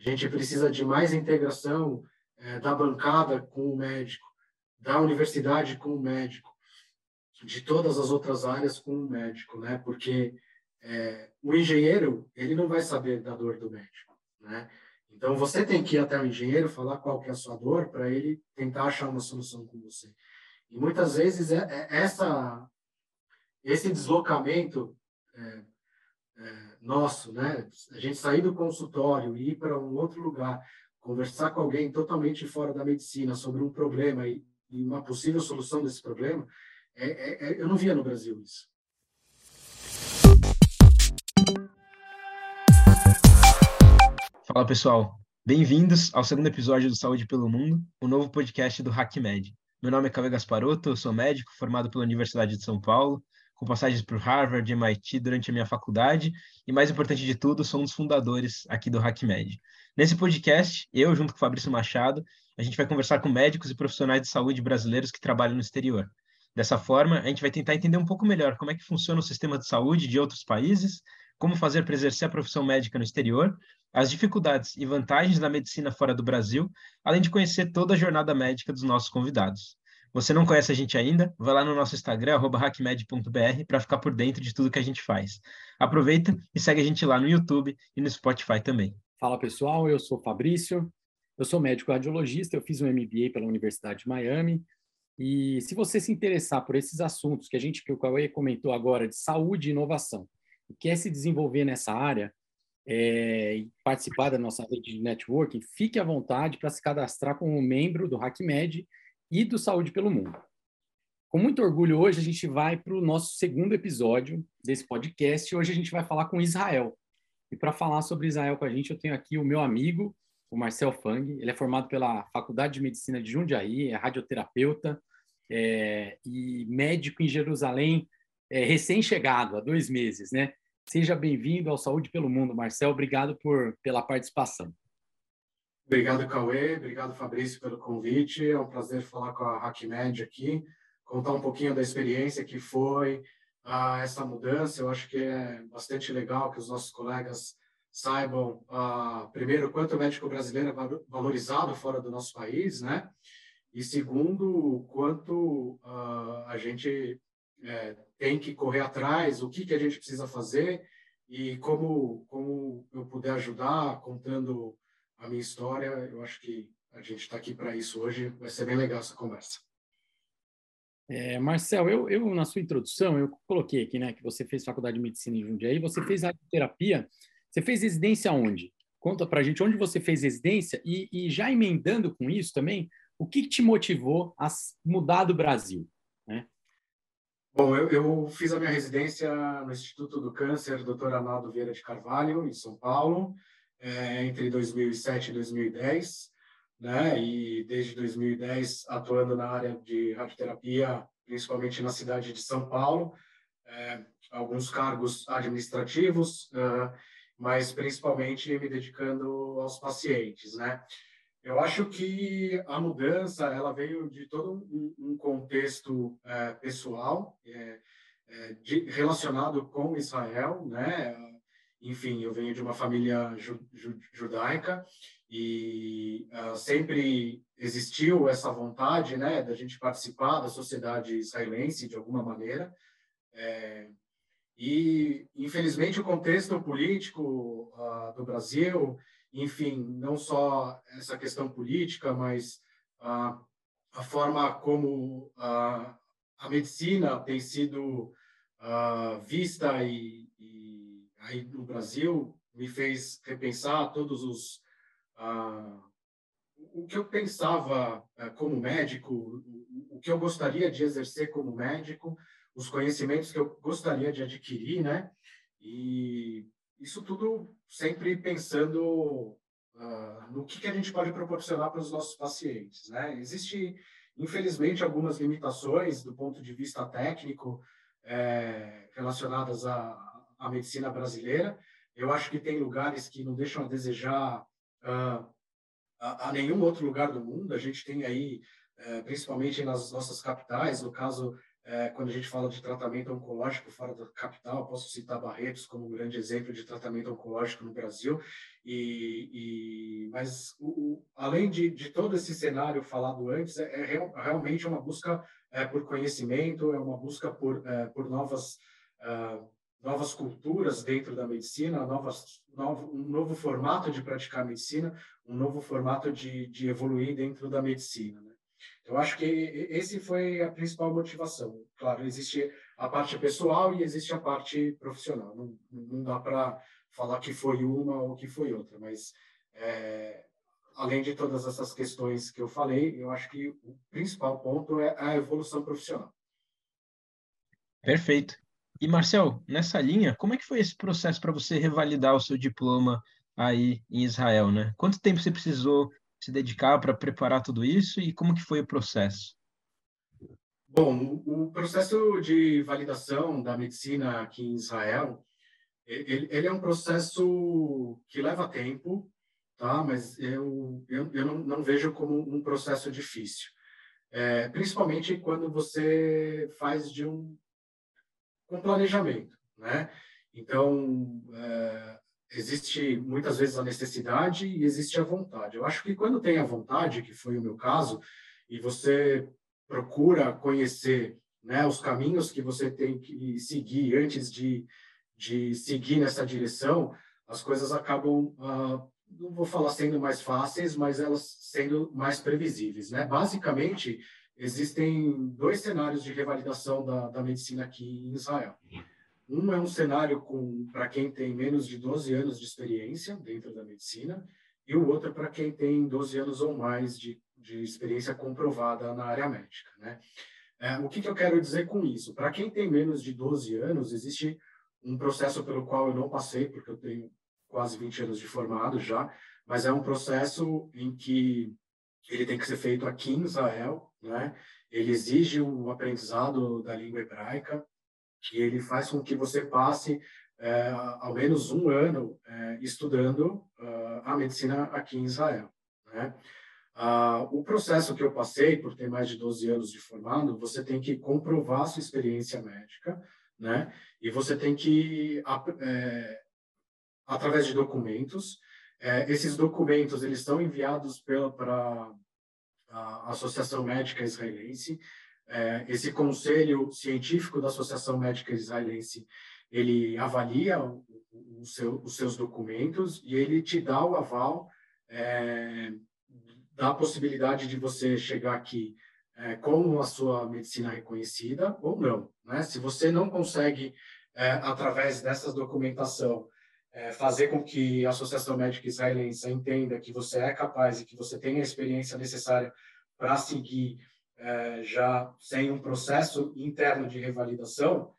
A gente precisa de mais integração é, da bancada com o médico, da universidade com o médico, de todas as outras áreas com o médico, né? Porque é, o engenheiro ele não vai saber da dor do médico, né? Então você tem que ir até o engenheiro falar qual que é a sua dor para ele tentar achar uma solução com você. E muitas vezes é, é essa esse deslocamento é, nosso, né? A gente sair do consultório e ir para um outro lugar, conversar com alguém totalmente fora da medicina sobre um problema e, e uma possível solução desse problema, é, é, é eu não via no Brasil isso. Fala pessoal, bem-vindos ao segundo episódio do Saúde pelo Mundo, o novo podcast do HackMed. Meu nome é Cauê Gasparotto, eu sou médico formado pela Universidade de São Paulo, com passagens por Harvard MIT durante a minha faculdade e, mais importante de tudo, sou um dos fundadores aqui do HackMed. Nesse podcast, eu, junto com o Fabrício Machado, a gente vai conversar com médicos e profissionais de saúde brasileiros que trabalham no exterior. Dessa forma, a gente vai tentar entender um pouco melhor como é que funciona o sistema de saúde de outros países, como fazer para exercer a profissão médica no exterior as dificuldades e vantagens da medicina fora do Brasil, além de conhecer toda a jornada médica dos nossos convidados. Você não conhece a gente ainda? Vai lá no nosso Instagram, hackmed.br, para ficar por dentro de tudo que a gente faz. Aproveita e segue a gente lá no YouTube e no Spotify também. Fala pessoal, eu sou Fabrício, eu sou médico radiologista, eu fiz um MBA pela Universidade de Miami. E se você se interessar por esses assuntos que a gente, que o Cauê comentou agora, de saúde e inovação, e quer se desenvolver nessa área, é, e participar da nossa rede de networking, fique à vontade para se cadastrar como membro do HackMed e do Saúde pelo Mundo. Com muito orgulho, hoje a gente vai para o nosso segundo episódio desse podcast. Hoje a gente vai falar com Israel. E para falar sobre Israel com a gente, eu tenho aqui o meu amigo, o Marcel Fang. Ele é formado pela Faculdade de Medicina de Jundiaí, é radioterapeuta é, e médico em Jerusalém, é, recém-chegado, há dois meses, né? Seja bem-vindo ao Saúde pelo Mundo, Marcel. Obrigado por, pela participação. Obrigado, Cauê. Obrigado, Fabrício, pelo convite. É um prazer falar com a HackMed aqui, contar um pouquinho da experiência que foi ah, essa mudança. Eu acho que é bastante legal que os nossos colegas saibam, ah, primeiro, quanto o médico brasileiro é valorizado fora do nosso país, né? E segundo, quanto ah, a gente é, tem que correr atrás, o que, que a gente precisa fazer e como, como eu puder ajudar contando a minha história, eu acho que a gente está aqui para isso hoje, vai ser bem legal essa conversa. É, Marcel, eu, eu, na sua introdução, eu coloquei aqui, né, que você fez faculdade de medicina em Jundiaí, você fez radioterapia, você fez residência onde? Conta para a gente onde você fez residência e, e já emendando com isso também, o que te motivou a mudar do Brasil? Né? Bom, eu, eu, fiz a minha residência no Instituto do Câncer, Dr. Arnaldo Vieira de Carvalho, em São Paulo, é, entre 2007 e 2010, né? E desde 2010 atuando na área de radioterapia, principalmente na cidade de São Paulo, é, alguns cargos administrativos, uh, mas principalmente me dedicando aos pacientes, né? Eu acho que a mudança ela veio de todo um, um contexto é, pessoal é, é, de, relacionado com Israel, né? Enfim, eu venho de uma família ju, ju, judaica e uh, sempre existiu essa vontade, né, da gente participar da sociedade israelense de alguma maneira. É, e infelizmente o contexto político uh, do Brasil enfim, não só essa questão política, mas a, a forma como a, medicina tem sido vista e, aí no Brasil me fez repensar todos os o que eu pensava como médico, o, que eu gostaria de exercer como médico, os conhecimentos que eu gostaria de adquirir, né? E isso tudo sempre pensando uh, no que, que a gente pode proporcionar para os nossos pacientes. Né? Existe, infelizmente, algumas limitações do ponto de vista técnico é, relacionadas à, à, medicina brasileira. Eu acho que tem lugares que não deixam a desejar uh, a, a, nenhum outro lugar do mundo. A gente tem aí, é, principalmente nas nossas capitais, no caso é, quando a gente fala de tratamento oncológico fora da capital, posso citar Barretos como um grande exemplo de tratamento oncológico no Brasil, e, mas o, o, além de, de, todo esse cenário falado antes, é, é real, realmente uma busca é, por conhecimento, é uma busca por, por novas, uh, novas culturas dentro da medicina, novas, novo, um novo formato de praticar medicina, um novo formato de, de evoluir dentro da medicina. Né? Eu acho que esse foi a principal motivação. Claro, existe a parte pessoal e existe a parte profissional. Não, não dá para falar que foi uma ou que foi outra, mas é, além de todas essas questões que eu falei, eu acho que o principal ponto é a evolução profissional. Perfeito. E Marcel, nessa linha, como é que foi esse processo para você revalidar o seu diploma aí em Israel, né? Quanto tempo você precisou se dedicar para preparar tudo isso e como que foi o processo? Bom, o processo de validação da medicina aqui em Israel, ele, ele é um processo que leva tempo, tá? Mas eu, eu, eu não, não vejo como um processo difícil. É, principalmente quando você faz de um, um planejamento, né? Então, é, existe muitas vezes a necessidade e existe a vontade. Eu acho que quando tem a vontade, que foi o meu caso, e você procura conhecer né, os caminhos que você tem que seguir antes de, de seguir nessa direção, as coisas acabam uh, não vou falar sendo mais fáceis, mas elas sendo mais previsíveis. Né? Basicamente, existem dois cenários de revalidação da, da medicina aqui em Israel. Um é um cenário para quem tem menos de 12 anos de experiência dentro da medicina, e o outro para quem tem 12 anos ou mais de, de experiência comprovada na área médica. Né? É, o que, que eu quero dizer com isso? Para quem tem menos de 12 anos, existe um processo pelo qual eu não passei, porque eu tenho quase 20 anos de formado já, mas é um processo em que ele tem que ser feito aqui em Israel, né? Ele exige o aprendizado da língua hebraica, que ele faz com que você passe é, ao menos um ano é, estudando uh, a medicina aqui em Israel, né? Uh, o processo que eu passei, por ter mais de 12 anos de formado, você tem que comprovar sua experiência médica, né? E você tem que é, através de documentos. É, esses documentos eles estão enviados para a Associação Médica Israelense. É, esse conselho científico da Associação Médica Israelense ele avalia o, o seu, os seus documentos e ele te dá o aval é, da possibilidade de você chegar aqui é, com a sua medicina reconhecida ou não. Né? Se você não consegue, é, através dessa documentação, é, fazer com que a Associação Médica Israelense entenda que você é capaz e que você tem a experiência necessária para seguir é, já sem um processo interno de revalidação,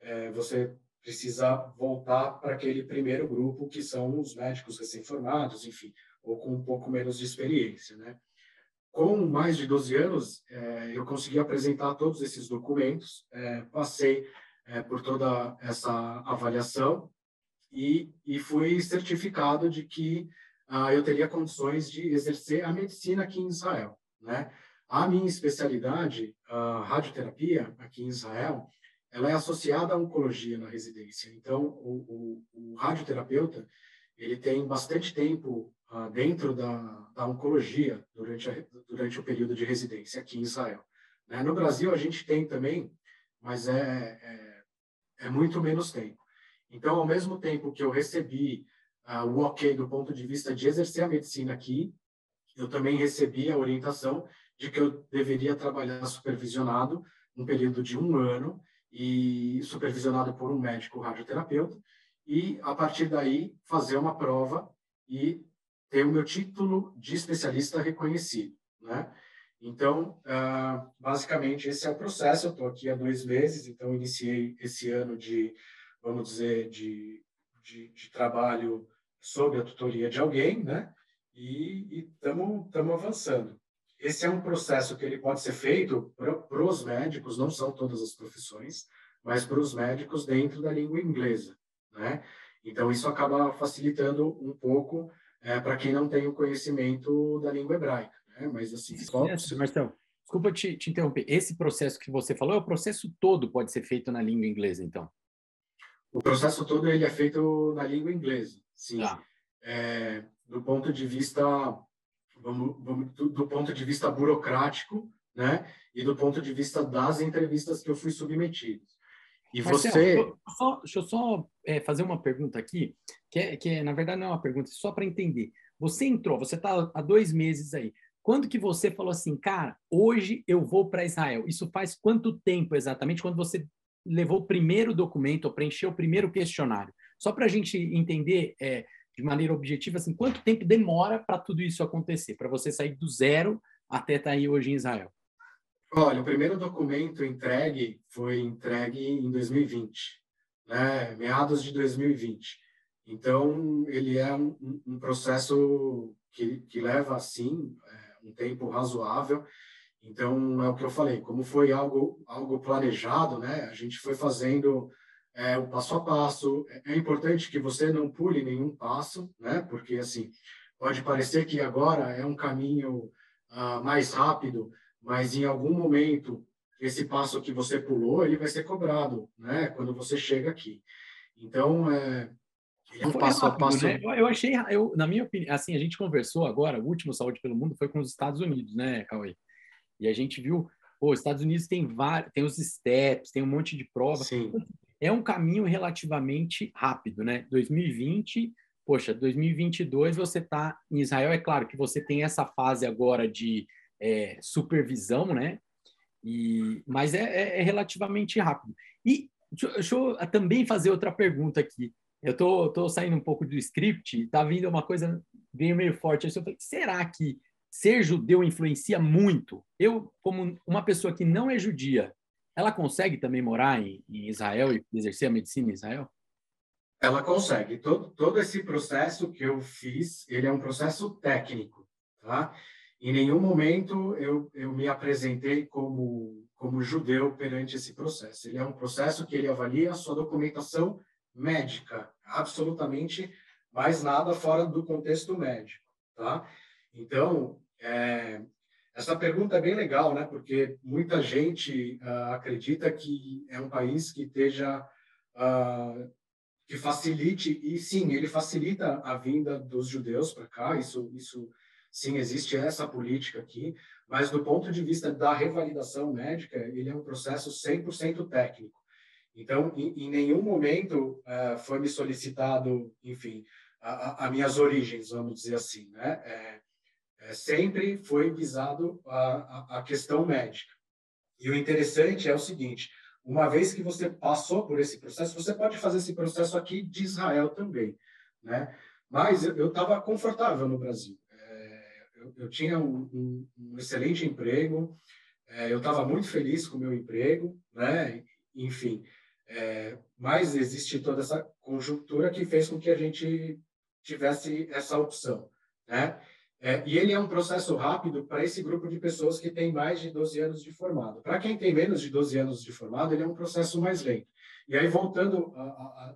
é, você precisa voltar para aquele primeiro grupo, que são os médicos recém-formados, enfim, ou com um pouco menos de experiência, né? Com mais de 12 anos, é, eu consegui apresentar todos esses documentos, é, passei é, por toda essa avaliação e, e fui certificado de que ah, eu teria condições de exercer a medicina aqui em Israel. Né? A minha especialidade, a radioterapia aqui em Israel, ela é associada à oncologia na residência. Então, o, o, o radioterapeuta ele tem bastante tempo ah, dentro da, da oncologia durante, a, durante o período de residência aqui em Israel. Né? No Brasil, a gente tem também, mas é, é, é muito menos tempo. Então, ao mesmo tempo que eu recebi uh, o ok do ponto de vista de exercer a medicina aqui, eu também recebi a orientação de que eu deveria trabalhar supervisionado um período de um ano e supervisionado por um médico radioterapeuta e a partir daí fazer uma prova e ter o meu título de especialista reconhecido, né? Então, uh, basicamente esse é o processo. Eu estou aqui há dois meses, então iniciei esse ano de vamos dizer, de, de, de trabalho sob a tutoria de alguém, né? E estamos avançando. Esse é um processo que ele pode ser feito para os médicos, não são todas as profissões, mas para os médicos dentro da língua inglesa, né? Então, isso acaba facilitando um pouco é, para quem não tem o conhecimento da língua hebraica, né? Mas, assim, só... Marcelo, desculpa te, te interromper. Esse processo que você falou, é o processo todo pode ser feito na língua inglesa, então? O processo todo ele é feito na língua inglesa, sim. Ah. É, do ponto de vista vamos, vamos do, do, ponto de vista burocrático, né? E do ponto de vista das entrevistas que eu fui submetido. E Marcelo, você. Deixa eu só, deixa eu só é, fazer uma pergunta aqui, que, é, que é, na verdade não é uma pergunta, só para entender. Você entrou, você está há dois meses aí. Quando que você falou assim, cara, hoje eu vou para Israel? Isso faz quanto tempo exatamente? Quando você levou o primeiro documento, ou preencheu o primeiro questionário? Só para a gente entender é, de maneira objetiva, assim, quanto tempo demora para tudo isso acontecer, para você sair do zero até estar tá aí hoje em Israel? Olha, o primeiro documento entregue foi entregue em 2020, né? meados de 2020. Então, ele é um, um processo que, que leva, assim, é, um tempo razoável. Então, é o que eu falei, como foi algo, algo planejado, né? a gente foi fazendo é, o passo a passo. É importante que você não pule nenhum passo, né? porque, assim, pode parecer que agora é um caminho uh, mais rápido, mas em algum momento esse passo que você pulou ele vai ser cobrado, né? Quando você chega aqui. Então é, é um passo rápido, a passo. Né? Eu, eu, achei, eu, na minha opinião, assim a gente conversou agora. O último Saúde pelo Mundo foi com os Estados Unidos, né, Cauê? E a gente viu, pô, os Estados Unidos tem vários, tem os steps, tem um monte de prova. Sim. É um caminho relativamente rápido, né? 2020 poxa, 2022 você está em Israel, é claro que você tem essa fase agora de é, supervisão, né? E, mas é, é, é relativamente rápido. E deixa, deixa, eu também fazer outra pergunta aqui. Eu tô, tô saindo um pouco do script, tá vindo uma coisa bem meio forte. Eu falei, será que ser judeu influencia muito? Eu, como uma pessoa que não é judia, ela consegue também morar em, em Israel e exercer a medicina em Israel? Ela consegue. Todo, todo esse processo que eu fiz, ele é um processo técnico, tá? Em nenhum momento eu, eu me apresentei como, como judeu perante esse processo. Ele é um processo que ele avalia a sua documentação médica, absolutamente mais nada fora do contexto médico, tá? Então, é, essa pergunta é bem legal, né? Porque muita gente uh, acredita que é um país que esteja uh, que facilite e sim, ele facilita a vinda dos judeus para cá. Isso, isso sim, existe essa política aqui, mas do ponto de vista da revalidação médica, ele é um processo 100% técnico. Então, em, em nenhum momento uh, foi me solicitado, enfim, a, minhas origens, vamos dizer assim, né? É, é, sempre foi visado a, a, questão médica. E o interessante é o seguinte: uma vez que você passou por esse processo, você pode fazer esse processo aqui de Israel também, né? Mas eu estava confortável no Brasil eu, eu tinha um, um, um, excelente emprego, é, eu estava muito feliz com o meu emprego, né? Enfim, é, mas existe toda essa conjuntura que fez com que a gente tivesse essa opção, né? É, e ele é um processo rápido para esse grupo de pessoas que tem mais de 12 anos de formado. Para quem tem menos de 12 anos de formado, ele é um processo mais lento. E aí, voltando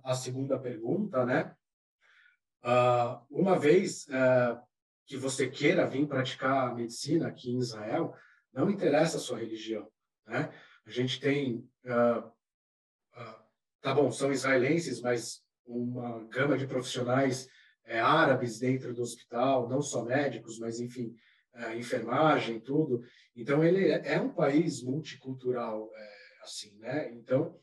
à segunda pergunta, né? Uh, uma vez uh, que você queira vir praticar a medicina aqui em Israel, não interessa a sua religião, né? A gente tem, uh, tá bom, são israelenses, mas uma gama de profissionais é, árabes dentro do hospital, não só médicos, mas enfim, é, enfermagem, tudo. Então ele é, é um país multicultural, é, assim, né? Então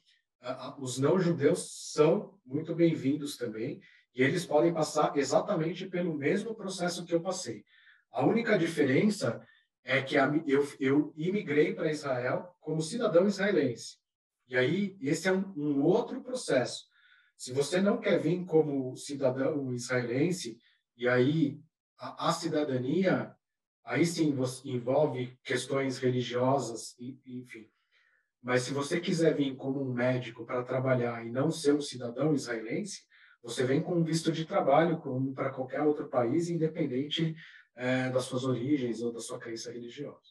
os não judeus são muito bem-vindos também e eles podem passar exatamente pelo mesmo processo que eu passei. A única diferença é que eu, eu imigrei para Israel como cidadão israelense. E aí, esse é um, um outro processo. Se você não quer vir como cidadão israelense, e aí a, a cidadania, aí sim envolve questões religiosas, e, enfim. Mas se você quiser vir como um médico para trabalhar e não ser um cidadão israelense, você vem com um visto de trabalho como para qualquer outro país, independente é, das suas origens ou da sua crença religiosa.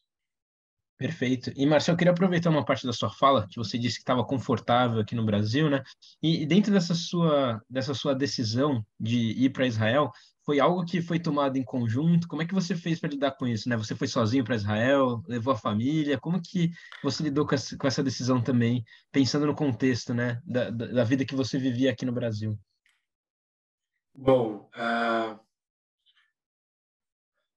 Perfeito. E, Marcelo, eu queria aproveitar uma parte da sua fala, que você disse que estava confortável aqui no Brasil, né? E dentro dessa sua, dessa sua decisão de ir para Israel, foi algo que foi tomado em conjunto? Como é que você fez para lidar com isso, né? Você foi sozinho para Israel, levou a família? Como que você lidou com essa, com essa decisão também, pensando no contexto, né, da, da vida que você vivia aqui no Brasil? Bom, uh,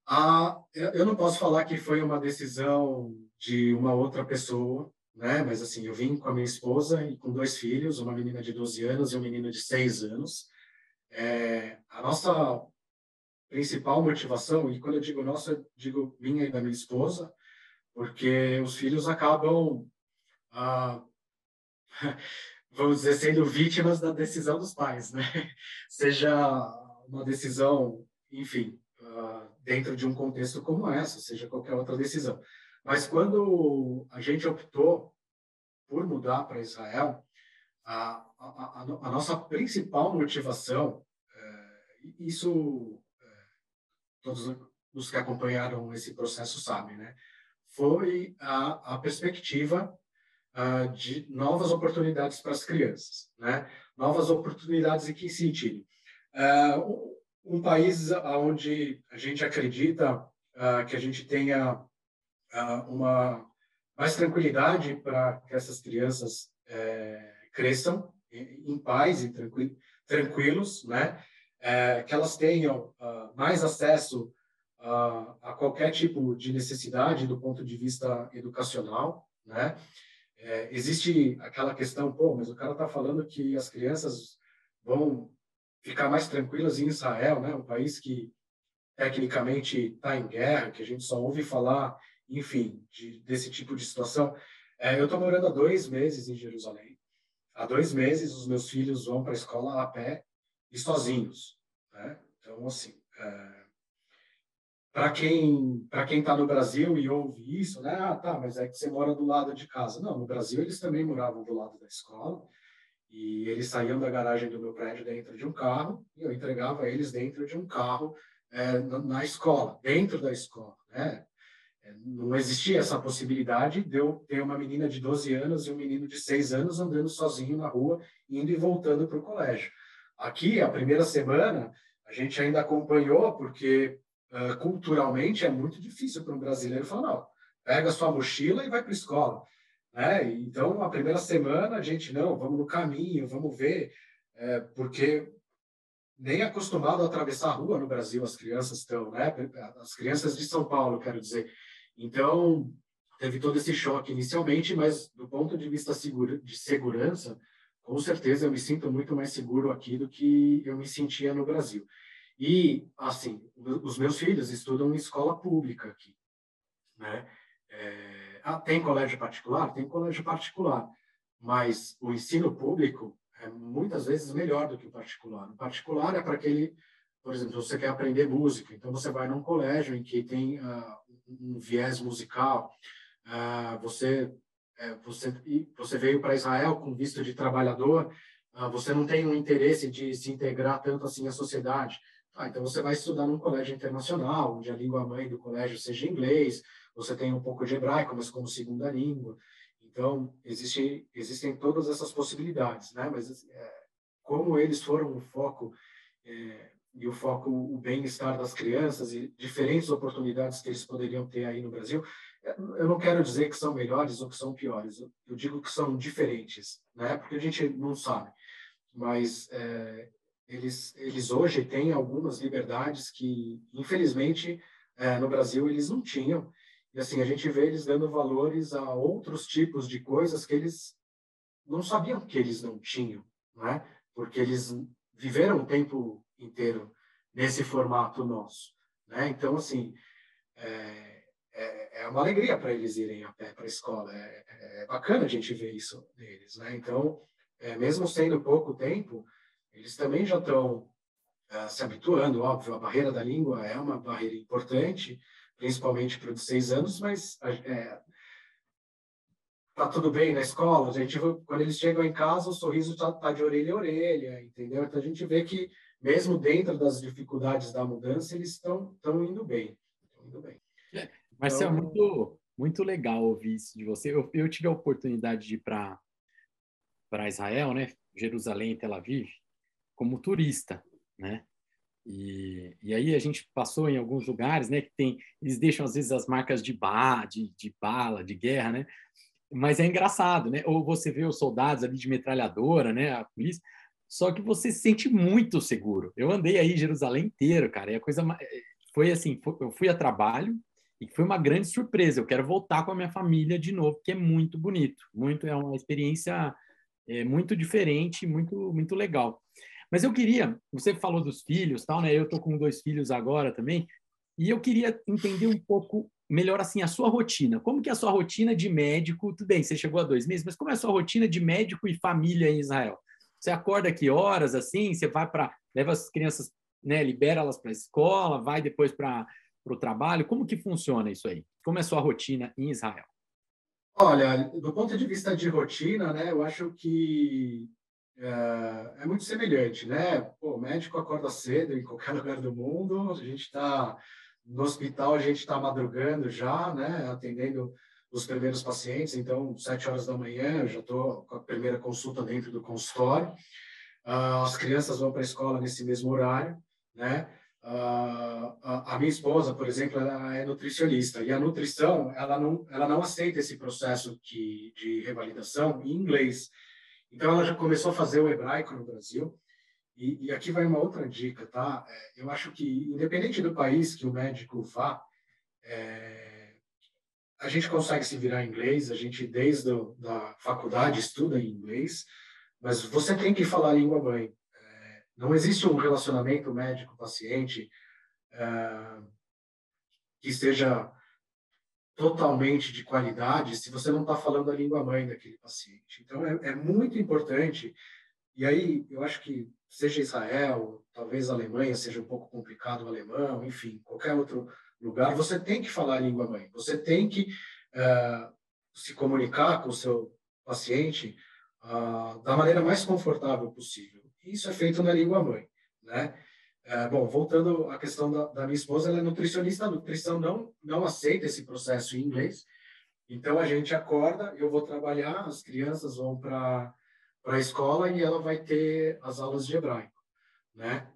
Ah, eu não posso falar que foi uma decisão de uma outra pessoa, né? Mas assim, eu vim com a minha esposa e com dois filhos, uma menina de 12 anos e um menino de 6 anos. É, a nossa principal motivação, e quando eu digo nossa, eu digo minha e da minha esposa, porque os filhos acabam, ah, vamos dizer, sendo vítimas da decisão dos pais, né? Seja uma decisão, enfim, ah, dentro de um contexto como essa, seja qualquer outra decisão. Mas quando a gente optou por mudar para Israel, a, a, a, a, nossa principal motivação, é, isso é, todos os que acompanharam esse processo sabem, né? foi a, perspectiva uh, de novas oportunidades para as crianças, né? Novas oportunidades em que sentido? Uh, um, país onde a gente acredita uh, que a gente tenha uma mais tranquilidade para que essas crianças é, cresçam em, paz e tranquilos, né? É, que elas tenham mais acesso a, a qualquer tipo de necessidade do ponto de vista educacional, né? É, existe aquela questão, pô, mas o cara está falando que as crianças vão ficar mais tranquilas em Israel, né? Um país que tecnicamente está em guerra, que a gente só ouve falar, enfim, de, desse tipo de situação. É, eu estou morando há dois meses em Jerusalém. Há dois meses os meus filhos vão para a escola a pé e sozinhos, né? Então, assim, é, para quem para quem está no Brasil e ouve isso, né? Ah, tá, mas é que você mora do lado de casa. Não, no Brasil eles também moravam do lado da escola e eles saíam da garagem do meu prédio dentro de um carro e eu entregava eles dentro de um carro é, na, escola, dentro da escola, né? É, não existia essa possibilidade de eu ter uma menina de 12 anos e um menino de 6 anos andando sozinho na rua, indo e voltando para o colégio. Aqui, a primeira semana, a gente ainda acompanhou, porque uh, culturalmente é muito difícil para um brasileiro falar, não, pega sua mochila e vai para a escola. Né? Então, a primeira semana, a gente, não, vamos no caminho, vamos ver, é, porque nem acostumado a atravessar a rua no Brasil as crianças estão, né? As crianças de São Paulo, quero dizer. Então, teve todo esse choque inicialmente, mas do ponto de vista segura, de segurança, com certeza eu me sinto muito mais seguro aqui do que eu me sentia no Brasil. E, assim, os meus filhos estudam em escola pública aqui, né? É, ah, tem colégio particular? Tem colégio particular, mas o ensino público é muitas vezes melhor do que o particular. O particular é para aquele, por exemplo, você quer aprender música, então você vai num colégio em que tem uh, um viés musical, uh, você, é, você, você veio para Israel com visto de trabalhador, uh, você não tem um interesse de se integrar tanto assim à sociedade. Ah, então você vai estudar num colégio internacional, onde a língua mãe do colégio seja inglês, você tem um pouco de hebraico, mas como segunda língua. Então, existe, existem todas essas possibilidades, né? Mas é, como eles foram o foco é, e o foco o bem-estar das crianças e diferentes oportunidades que eles poderiam ter aí no Brasil, eu não quero dizer que são melhores ou que são piores, eu, digo que são diferentes, né? Porque a gente não sabe. Mas é, eles, eles hoje têm algumas liberdades que, infelizmente, é, no Brasil eles não tinham. E assim, a gente vê eles dando valores a outros tipos de coisas que eles não sabiam que eles não tinham, né? Porque eles viveram o tempo inteiro nesse formato nosso, né? Então, assim, é, é, é uma alegria para eles irem a pé para a escola. É, é, bacana a gente ver isso neles, né? Então, é, mesmo sendo pouco tempo, eles também já estão uh, se habituando, óbvio, a barreira da língua é uma barreira importante, principalmente para os seis anos, mas é, tá tudo bem na escola, a gente, quando eles chegam em casa, o sorriso está tá de orelha a orelha, entendeu? Então a gente vê que mesmo dentro das dificuldades da mudança, eles estão indo bem, indo bem. É, mas então, é muito muito legal ouvir isso de você. Eu, eu tive a oportunidade de ir para Israel, né? Jerusalém, Tel Aviv, como turista, né? E, e aí a gente passou em alguns lugares, né? Que tem, eles deixam às vezes as marcas de, ba, de, de bala, de guerra, né? Mas é engraçado, né? Ou você vê os soldados ali de metralhadora, né? A polícia. Só que você se sente muito seguro. Eu andei aí Jerusalém inteiro, cara. É a coisa foi assim, eu fui a trabalho e foi uma grande surpresa. Eu quero voltar com a minha família de novo, que é muito bonito, muito é uma experiência é, muito diferente, muito muito legal. Mas eu queria, você falou dos filhos, tal, né? Eu tô com dois filhos agora também, e eu queria entender um pouco melhor assim a sua rotina. Como que é a sua rotina de médico? Tudo bem, você chegou a dois meses, mas como é a sua rotina de médico e família em Israel? Você acorda que horas assim? Você vai para leva as crianças, né? Libera elas para a escola, vai depois para o trabalho. Como que funciona isso aí? Como é a sua rotina em Israel? Olha, do ponto de vista de rotina, né? Eu acho que é, é muito semelhante, né? Pô, o médico acorda cedo em qualquer lugar do mundo. A gente está no hospital a gente está madrugando já, né, atendendo os primeiros pacientes. Então, sete horas da manhã, eu já estou com a primeira consulta dentro do consultório. Uh, as crianças vão para a escola nesse mesmo horário, né? Uh, a, a, minha esposa, por exemplo, ela é nutricionista e a nutrição ela não ela não aceita esse processo de, de revalidação em inglês. Então, ela já começou a fazer o hebraico no Brasil e, e, aqui vai uma outra dica, tá? É, eu acho que, independente do país que o médico vá, é, a gente consegue se virar em inglês, a gente, desde a da faculdade, estuda em inglês, mas você tem que falar a língua mãe. É, não existe um relacionamento médico-paciente é, que esteja totalmente de qualidade se você não está falando a língua mãe daquele paciente. Então, é, é muito importante e aí, eu acho que seja Israel, talvez a Alemanha seja um pouco complicado o alemão, enfim, qualquer outro lugar, você tem que falar a língua mãe. Você tem que uh, se comunicar com o seu paciente uh, da maneira mais confortável possível. Isso é feito na língua mãe, né? Uh, bom, voltando à questão da, da, minha esposa, ela é nutricionista. A nutrição não não aceita esse processo em inglês. Então a gente acorda, eu vou trabalhar, as crianças vão para a escola e ela vai ter as aulas de hebraico, né?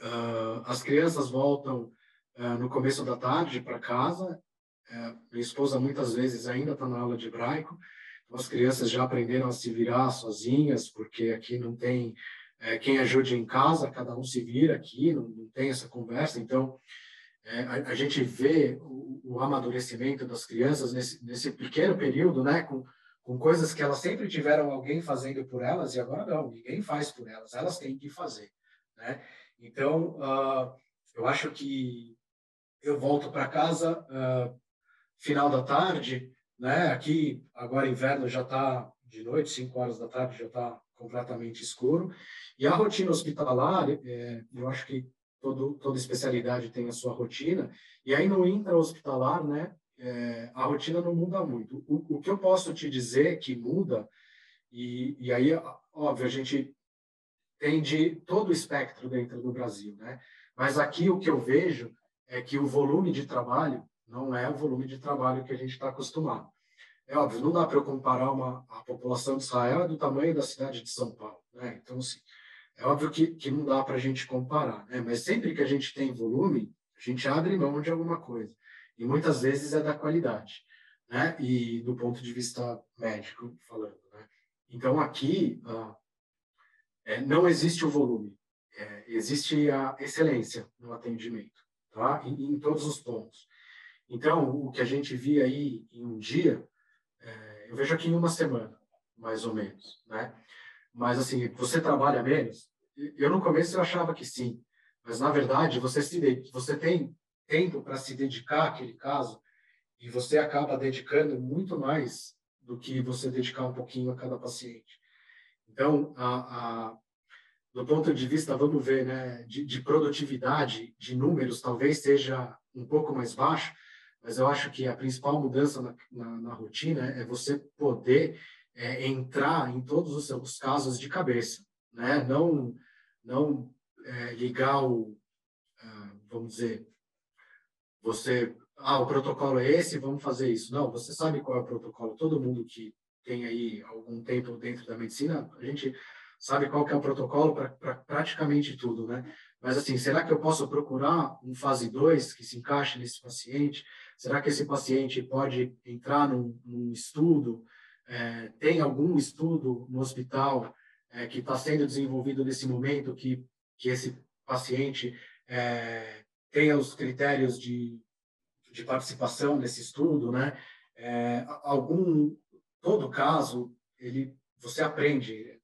Uh, as crianças voltam no começo da tarde para casa. Uh, minha esposa muitas vezes ainda está na aula de hebraico. Então, as crianças já aprenderam a se virar sozinhas, porque aqui não tem é, quem ajude em casa, cada um se vira aqui, não, não tem essa conversa. Então, é, a, a, gente vê o, o, amadurecimento das crianças nesse, nesse pequeno período, né? Com, com coisas que elas sempre tiveram alguém fazendo por elas e agora não, ninguém faz por elas, elas têm que fazer, né? Então, uh, eu acho que eu volto para casa uh, final da tarde, né? Aqui agora inverno já está de noite, 5 horas da tarde já está completamente escuro e a rotina hospitalar, é, eu acho que todo, toda especialidade tem a sua rotina e aí no intra-hospitalar, né? é, a rotina não muda muito. O, o, que eu posso te dizer que muda, e, e aí, óbvio, a gente tem de todo o espectro dentro do Brasil, né? Mas aqui o que eu vejo é que o volume de trabalho não é o volume de trabalho que a gente está acostumado. É óbvio, não dá para eu comparar uma, a população de Israel do tamanho da cidade de São Paulo, né? Então, assim, é óbvio que, que não dá para a gente comparar, né? Mas sempre que a gente tem volume, a gente abre mão de alguma coisa e muitas vezes é da qualidade, né? E do ponto de vista médico falando, né? Então aqui ah, é, não existe o volume, é, existe a excelência no atendimento, tá? Em, em, todos os pontos. Então o que a gente via aí em um dia, é, eu vejo aqui em uma semana, mais ou menos, né? Mas assim, você trabalha menos? Eu no começo eu achava que sim, mas na verdade você se você tem tempo para se dedicar àquele caso e você acaba dedicando muito mais do que você dedicar um pouquinho a cada paciente. Então, a, a, do ponto de vista, vamos ver, né, de, de, produtividade, de números, talvez seja um pouco mais baixo, mas eu acho que a principal mudança na, na, na rotina é você poder é, entrar em todos os seus casos de cabeça, né? Não, não é, ligar o, uh, vamos dizer, você, ah, o protocolo é esse, vamos fazer isso. Não, você sabe qual é o protocolo. Todo mundo que tem aí algum tempo dentro da medicina, a gente sabe qual que é o protocolo para pra praticamente tudo, né? Mas assim, será que eu posso procurar um fase 2 que se encaixe nesse paciente? Será que esse paciente pode entrar num, num estudo? É, tem algum estudo no hospital é, que está sendo desenvolvido nesse momento que, que esse paciente é, tenha os critérios de, de participação nesse estudo, né? É, algum todo caso ele você aprende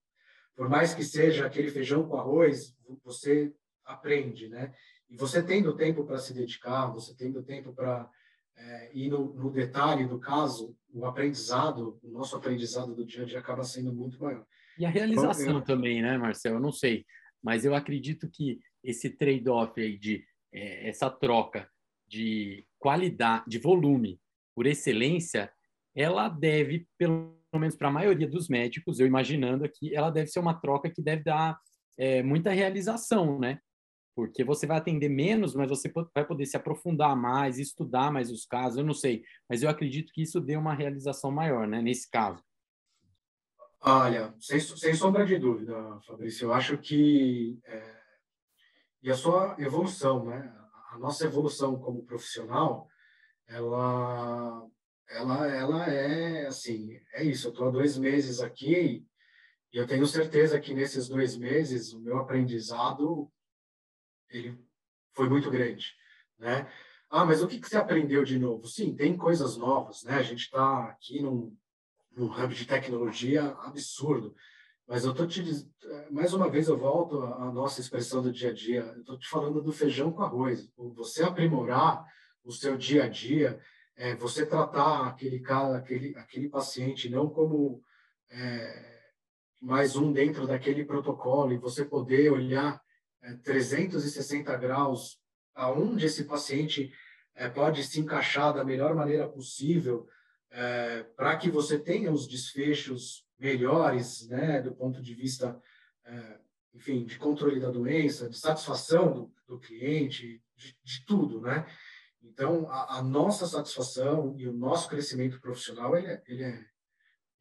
por mais que seja aquele feijão com arroz você aprende né? E você tendo tempo para se dedicar você tendo tempo para é, ir no, no, detalhe do caso o aprendizado o nosso aprendizado do dia a dia acaba sendo muito maior. E a realização eu... também né Marcelo eu não sei mas eu acredito que esse trade-off aí de é, essa troca de qualidade, de volume por excelência, ela deve, pelo menos para a maioria dos médicos, eu imaginando aqui, ela deve ser uma troca que deve dar é, muita realização, né? Porque você vai atender menos, mas você vai poder se aprofundar mais, estudar mais os casos, eu não sei. Mas eu acredito que isso dê uma realização maior, né? Nesse caso. Olha, sem, sem sombra de dúvida, Fabrício, eu acho que é, e a sua evolução, né? A nossa evolução como profissional, ela, ela, ela é assim, é isso. Eu estou há dois meses aqui e eu tenho certeza que nesses dois meses o meu aprendizado ele foi muito grande, né? Ah, mas o que, que você aprendeu de novo? Sim, tem coisas novas, né? A gente está aqui num, num hub de tecnologia absurdo. Mas eu tô te mais uma vez eu volto à nossa expressão do dia a dia. Eu tô te falando do feijão com arroz. Você aprimorar o seu dia a dia, é, você tratar aquele cara, aquele aquele paciente não como é, mais um dentro daquele protocolo e você poder olhar é, 360 graus aonde esse paciente é, pode se encaixar da melhor maneira possível é, para que você tenha os desfechos melhores, né, do ponto de vista, é, enfim, de controle da doença, de satisfação do, do cliente, de, de, tudo, né? Então, a, a, nossa satisfação e o nosso crescimento profissional, ele é, ele é,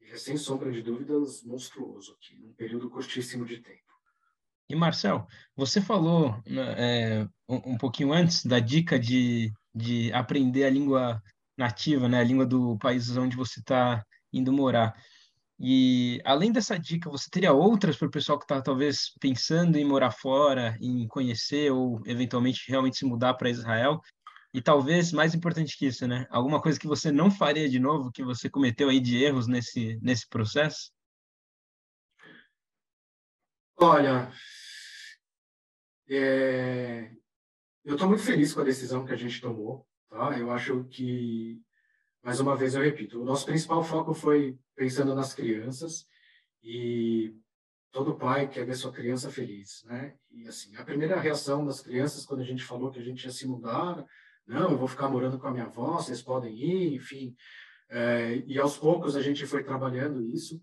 ele é sem sombra de dúvidas monstruoso aqui, num período curtíssimo de tempo. E Marcel, você falou né, é, um, pouquinho antes da dica de, de aprender a língua nativa, né, a língua do país onde você está indo morar. E além dessa dica, você teria outras para o pessoal que está talvez pensando em morar fora, em conhecer ou eventualmente realmente se mudar para Israel? E talvez mais importante que isso, né? Alguma coisa que você não faria de novo, que você cometeu aí de erros nesse nesse processo? Olha, é... eu estou muito feliz com a decisão que a gente tomou. Tá? Eu acho que mais uma vez eu repito, o nosso principal foco foi pensando nas crianças e todo pai quer ver sua criança feliz, né? E assim, a primeira reação das crianças quando a gente falou que a gente ia se mudar, não, eu vou ficar morando com a minha avó, vocês podem ir, enfim. É, e aos poucos a gente foi trabalhando isso.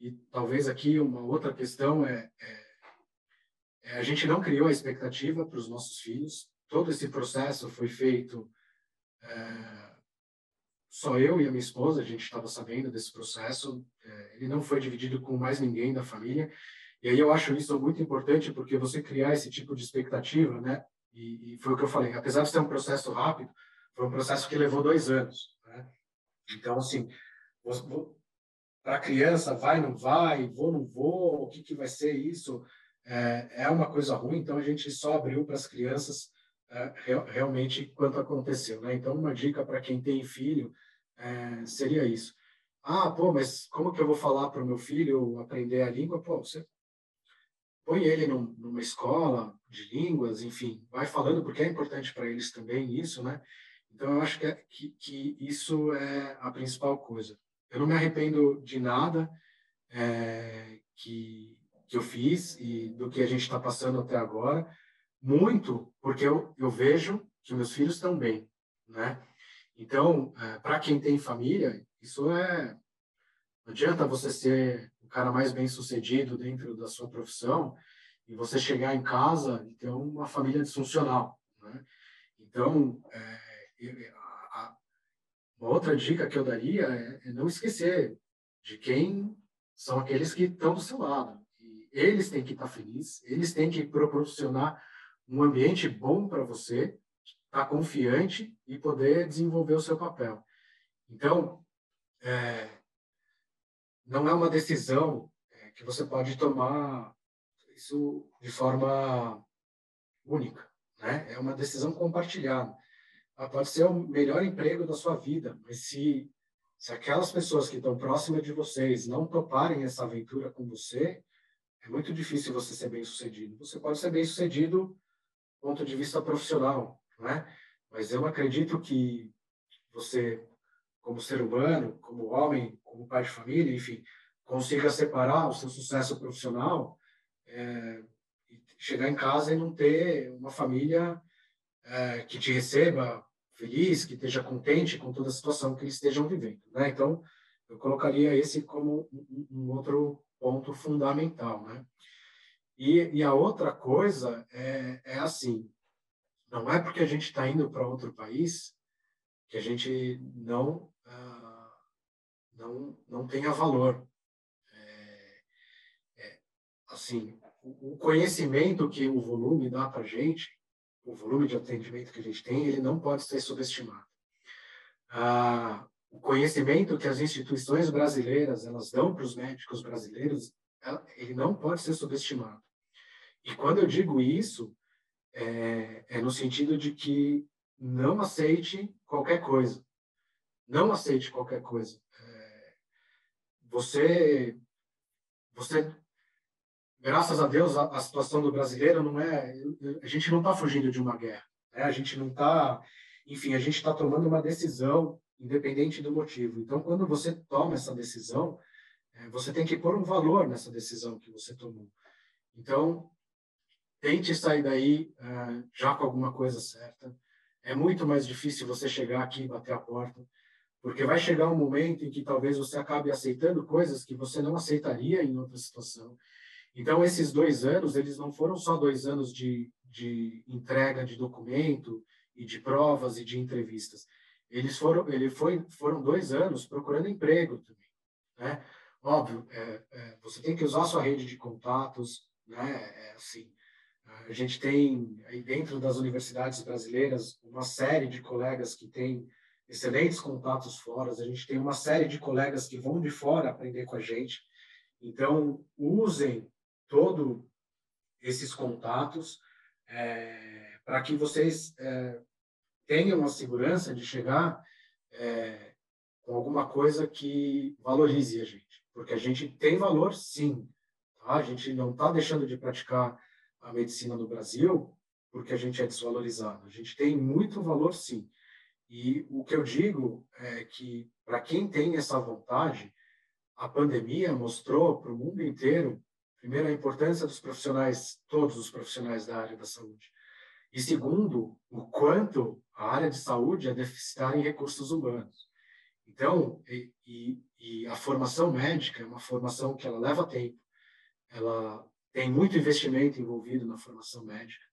E talvez aqui uma outra questão é, é, é a gente não criou a expectativa para os nossos filhos. Todo esse processo foi feito é, só eu e a minha esposa, a gente estava sabendo desse processo, é, ele não foi dividido com mais ninguém da família, e aí eu acho isso muito importante, porque você criar esse tipo de expectativa, né, e, e foi o que eu falei, apesar de ser um processo rápido, foi um processo que levou dois anos, né, então, assim, para a criança, vai, não vai, vou, não vou, o que, que vai ser isso, é, é uma coisa ruim, então a gente só abriu para as crianças é, realmente quanto aconteceu. Né? Então, uma dica para quem tem filho é, seria isso. Ah, pô, mas como que eu vou falar para o meu filho aprender a língua? Pô, você põe ele num, numa escola de línguas, enfim, vai falando, porque é importante para eles também isso, né? Então, eu acho que, é, que, que, isso é a principal coisa. Eu não me arrependo de nada é, que, que eu fiz e do que a gente está passando até agora, muito porque eu, eu vejo que meus filhos estão bem, né? Então, é, para quem tem família, isso é. Não adianta você ser o cara mais bem sucedido dentro da sua profissão e você chegar em casa e ter uma família disfuncional. Né? Então, é, a, uma outra dica que eu daria é, é não esquecer de quem são aqueles que estão do seu lado. E eles têm que estar felizes, eles têm que proporcionar um ambiente bom para você estar tá confiante e poder desenvolver o seu papel. Então, é, não é uma decisão é, que você pode tomar isso de forma única. né? É uma decisão compartilhada. Ela pode ser o melhor emprego da sua vida, mas se se aquelas pessoas que estão próximas de vocês não toparem essa aventura com você, é muito difícil você ser bem sucedido. Você pode ser bem sucedido do ponto de vista profissional, não é? Mas eu acredito que você, como ser humano, como homem, como pai de família, enfim, consiga separar o seu sucesso profissional é, chegar em casa e não ter uma família é, que te receba feliz, que esteja contente com toda a situação que eles estejam vivendo. Né? Então, eu colocaria esse como um, um outro ponto fundamental. Né? E, e a outra coisa é, é assim, não é porque a gente está indo para outro país que a gente não uh, não não tenha valor. É, é, assim, o conhecimento que o volume dá para a gente o volume de atendimento que a gente tem, ele não pode ser subestimado. Ah, o conhecimento que as instituições brasileiras elas dão para os médicos brasileiros, ele não pode ser subestimado. E quando eu digo isso, é, é no sentido de que não aceite qualquer coisa. Não aceite qualquer coisa. É, você, você graças a Deus, a, a, situação do brasileiro não é. A gente não está fugindo de uma guerra. Né? A gente não está. Enfim, a gente está tomando uma decisão, independente do motivo. Então, quando você toma essa decisão, é, você tem que pôr um valor nessa decisão que você tomou. Então, tente sair daí é, já com alguma coisa certa. É muito mais difícil você chegar aqui e bater a porta, porque vai chegar um momento em que talvez você acabe aceitando coisas que você não aceitaria em outra situação. Então, esses dois anos, eles não foram só dois anos de, de entrega de documento e de provas e de entrevistas. Eles foram, ele foi, foram dois anos procurando emprego também, né? Óbvio, é, é, você tem que usar sua rede de contatos, né? É, assim, a gente tem aí dentro das universidades brasileiras uma série de colegas que têm excelentes contatos fora, a gente tem uma série de colegas que vão de fora aprender com a gente. Então, usem todos esses contatos é, para que vocês é, tenham a segurança de chegar é, com alguma coisa que valorize a gente, porque a gente tem valor, sim. Tá? A gente não está deixando de praticar a medicina no Brasil porque a gente é desvalorizado. A gente tem muito valor, sim. E o que eu digo é que, para quem tem essa vontade, a pandemia mostrou para o mundo inteiro Primeiro, a importância dos profissionais, todos os profissionais da área da saúde. E segundo, o quanto a área de saúde é deficitária em recursos humanos. Então, e, e, e a formação médica é uma formação que ela leva tempo, ela tem muito investimento envolvido na formação médica,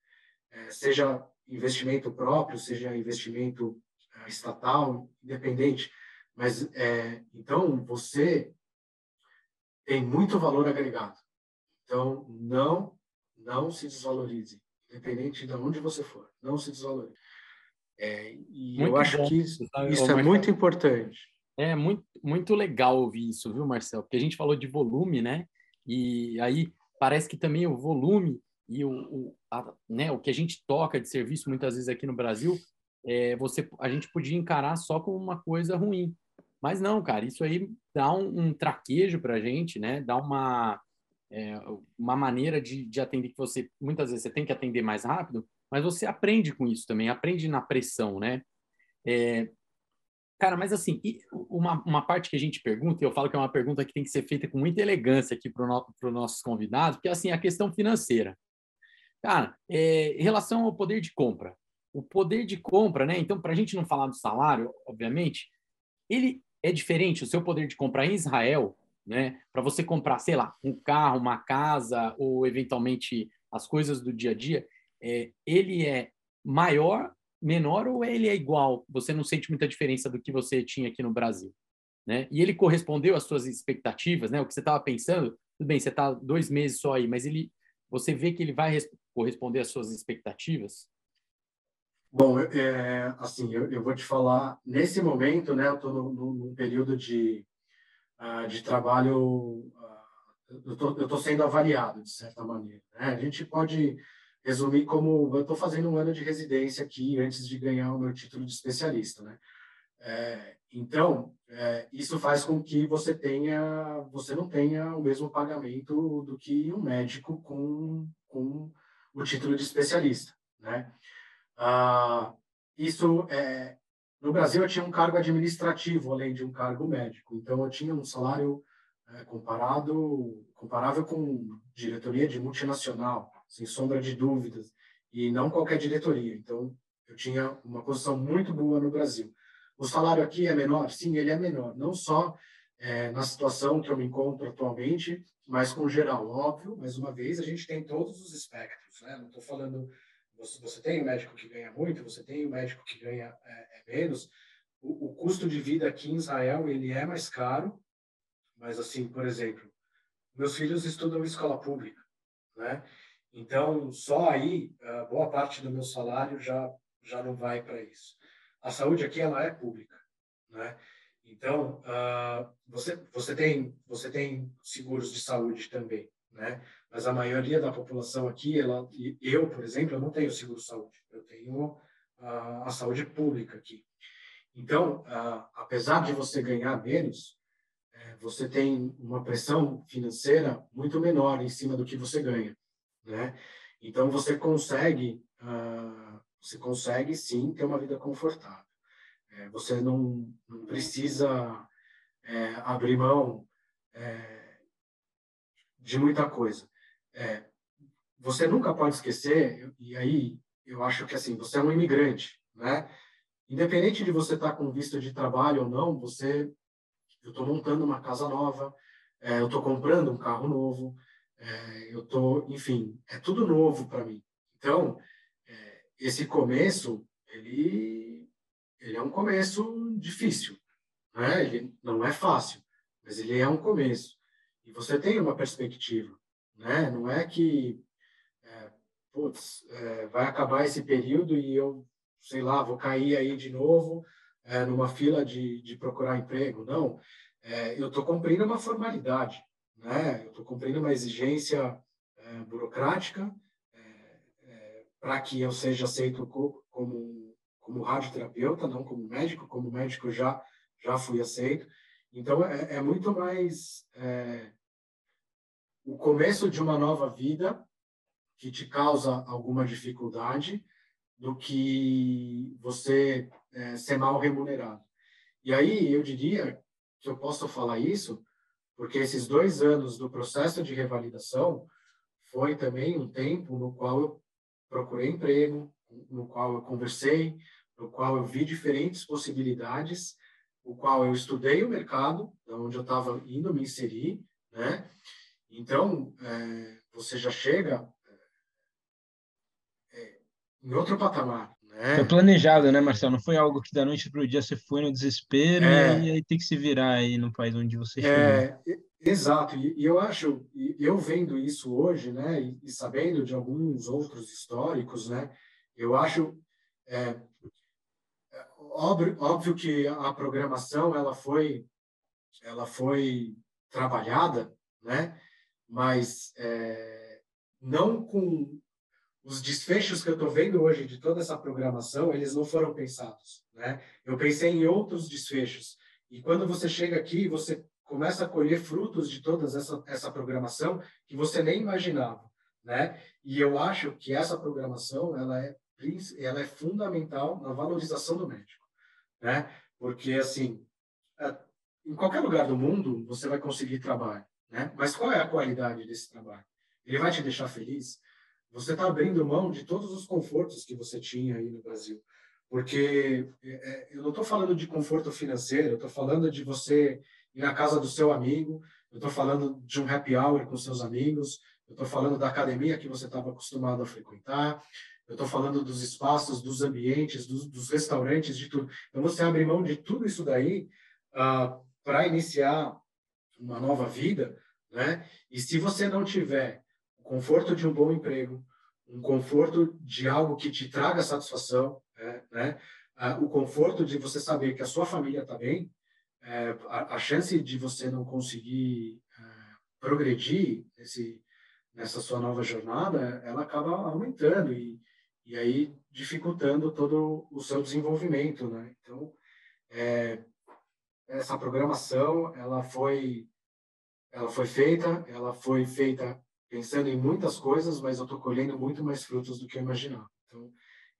é, seja investimento próprio, seja investimento é, estatal, independente. Mas, é, então, você tem muito valor agregado. Então, não, não se desvalorize, independente de onde você for, não se desvalorize. É, e muito eu acho bom. que isso, isso é muito importante. É muito, muito legal ouvir isso, viu, Marcel? Porque a gente falou de volume, né? E aí parece que também o volume e o, o, a, né, o que a gente toca de serviço muitas vezes aqui no Brasil, é, você, a gente podia encarar só como uma coisa ruim. Mas não, cara, isso aí dá um, um traquejo para a gente, né? Dá uma, é, uma maneira de, de atender que você muitas vezes você tem que atender mais rápido, mas você aprende com isso também, aprende na pressão, né? É, cara, mas assim, uma, uma parte que a gente pergunta, e eu falo que é uma pergunta que tem que ser feita com muita elegância aqui para no, os nossos convidados, que é assim, a questão financeira. Cara, é, em relação ao poder de compra, o poder de compra, né? Então, para a gente não falar do salário, obviamente, ele é diferente. O seu poder de compra em Israel né? Para você comprar, sei lá, um carro, uma casa ou eventualmente as coisas do dia a dia, é, ele é maior, menor ou ele é igual? Você não sente muita diferença do que você tinha aqui no Brasil, né? E ele correspondeu às suas expectativas, né? O que você estava pensando, tudo bem, você está dois meses só aí, mas ele, você vê que ele vai corresponder às suas expectativas? Bom, é, assim, eu, eu, vou te falar, nesse momento, né, eu estou num período de uh, de trabalho, uh, eu estou sendo avaliado, de certa maneira. Né? A gente pode resumir como eu estou fazendo um ano de residência aqui antes de ganhar o meu título de especialista, né? É, então, é, isso faz com que você tenha, você não tenha o mesmo pagamento do que um médico com, com o título de especialista, né? Ah, isso é, no Brasil eu tinha um cargo administrativo além de um cargo médico, então eu tinha um salário é, comparado comparável com diretoria de multinacional, sem sombra de dúvidas, e não qualquer diretoria. Então eu tinha uma posição muito boa no Brasil. O salário aqui é menor? Sim, ele é menor, não só é, na situação que eu me encontro atualmente, mas com geral, óbvio, mais uma vez, a gente tem todos os espectros, né? Não estou falando, você, você tem um médico que ganha muito, você tem o médico que ganha é, menos, o, o, custo de vida aqui em Israel, ele é mais caro, mas assim, por exemplo, meus filhos estudam em escola pública, né? Então, só aí, boa parte do meu salário já, já não vai para isso a saúde aqui ela é pública, né? Então, uh, você, você, tem, você tem seguros de saúde também, né? Mas a maioria da população aqui, ela, eu, por exemplo, eu não tenho seguro de saúde. Eu tenho a saúde pública aqui. Então, apesar de você ganhar menos, é, você tem uma pressão financeira muito menor em cima do que você ganha, né? Então, você consegue você consegue sim ter uma vida confortável. É, você não, precisa é, abrir mão de muita coisa. Você nunca pode esquecer, e aí eu acho que assim, você é um imigrante, né? Independente de você estar com visto de trabalho ou não, você, eu estou montando uma casa nova, é, eu estou comprando um carro novo, é, eu estou, enfim, é tudo novo para mim. Então, esse começo, ele, ele é um começo difícil, né? Ele não é fácil, mas ele é um começo. E você tem uma perspectiva, né? Não é que, é, putz, é, vai acabar esse período e eu, sei lá, vou cair aí de novo é, numa fila de, de procurar emprego. Não, é, eu estou cumprindo uma formalidade, né? Eu estou cumprindo uma exigência é, burocrática, para que eu seja aceito como, como radioterapeuta, não como médico, como médico já, já fui aceito. Então, é, é muito mais é, o começo de uma nova vida que te causa alguma dificuldade do que você é, ser mal remunerado. E aí, eu diria que eu posso falar isso porque esses dois anos do processo de revalidação foi também um tempo no qual eu procurei emprego, no qual eu conversei, no qual eu vi diferentes possibilidades, o qual eu estudei o mercado, onde eu estava indo me inserir, né? Então, é, você já chega em outro patamar, né? Foi planejado, né, Marcelo? Não foi algo que da noite para o dia você foi no desespero é, e aí tem que se virar aí no país onde você é, chegou. Exato, e, eu acho, eu vendo isso hoje, né, e, e, sabendo de alguns outros históricos, né, eu acho é, óbvio, óbvio que a programação ela foi, ela foi trabalhada, né, mas é, não com os desfechos que eu estou vendo hoje de toda essa programação, eles não foram pensados, né? Eu pensei em outros desfechos. E quando você chega aqui, você começa a colher frutos de toda essa, essa programação que você nem imaginava, né? E eu acho que essa programação ela é ela é fundamental na valorização do médico, né? Porque assim, é, em qualquer lugar do mundo você vai conseguir trabalho, né? Mas qual é a qualidade desse trabalho? Ele vai te deixar feliz? Você está abrindo mão de todos os confortos que você tinha aí no Brasil, porque é, é eu não estou falando de conforto financeiro, eu estou falando de você ir na casa do seu amigo, eu estou falando de um happy hour com seus amigos, eu estou falando da academia que você estava acostumado a frequentar, eu estou falando dos espaços, dos ambientes, dos, dos, restaurantes, de tudo. Então, você abre mão de tudo isso daí uh, ah, para iniciar uma nova vida, né? E se você não tiver conforto de um bom emprego, um conforto de algo que te traga satisfação, né? né? Uh, o conforto de você saber que a sua família está bem, é, a, a, chance de você não conseguir é, progredir nesse, nessa sua nova jornada, ela acaba aumentando e, e aí dificultando todo o seu desenvolvimento, né? Então, é, essa programação, ela foi, ela foi feita, ela foi feita pensando em muitas coisas, mas eu estou colhendo muito mais frutos do que eu imaginava. Então,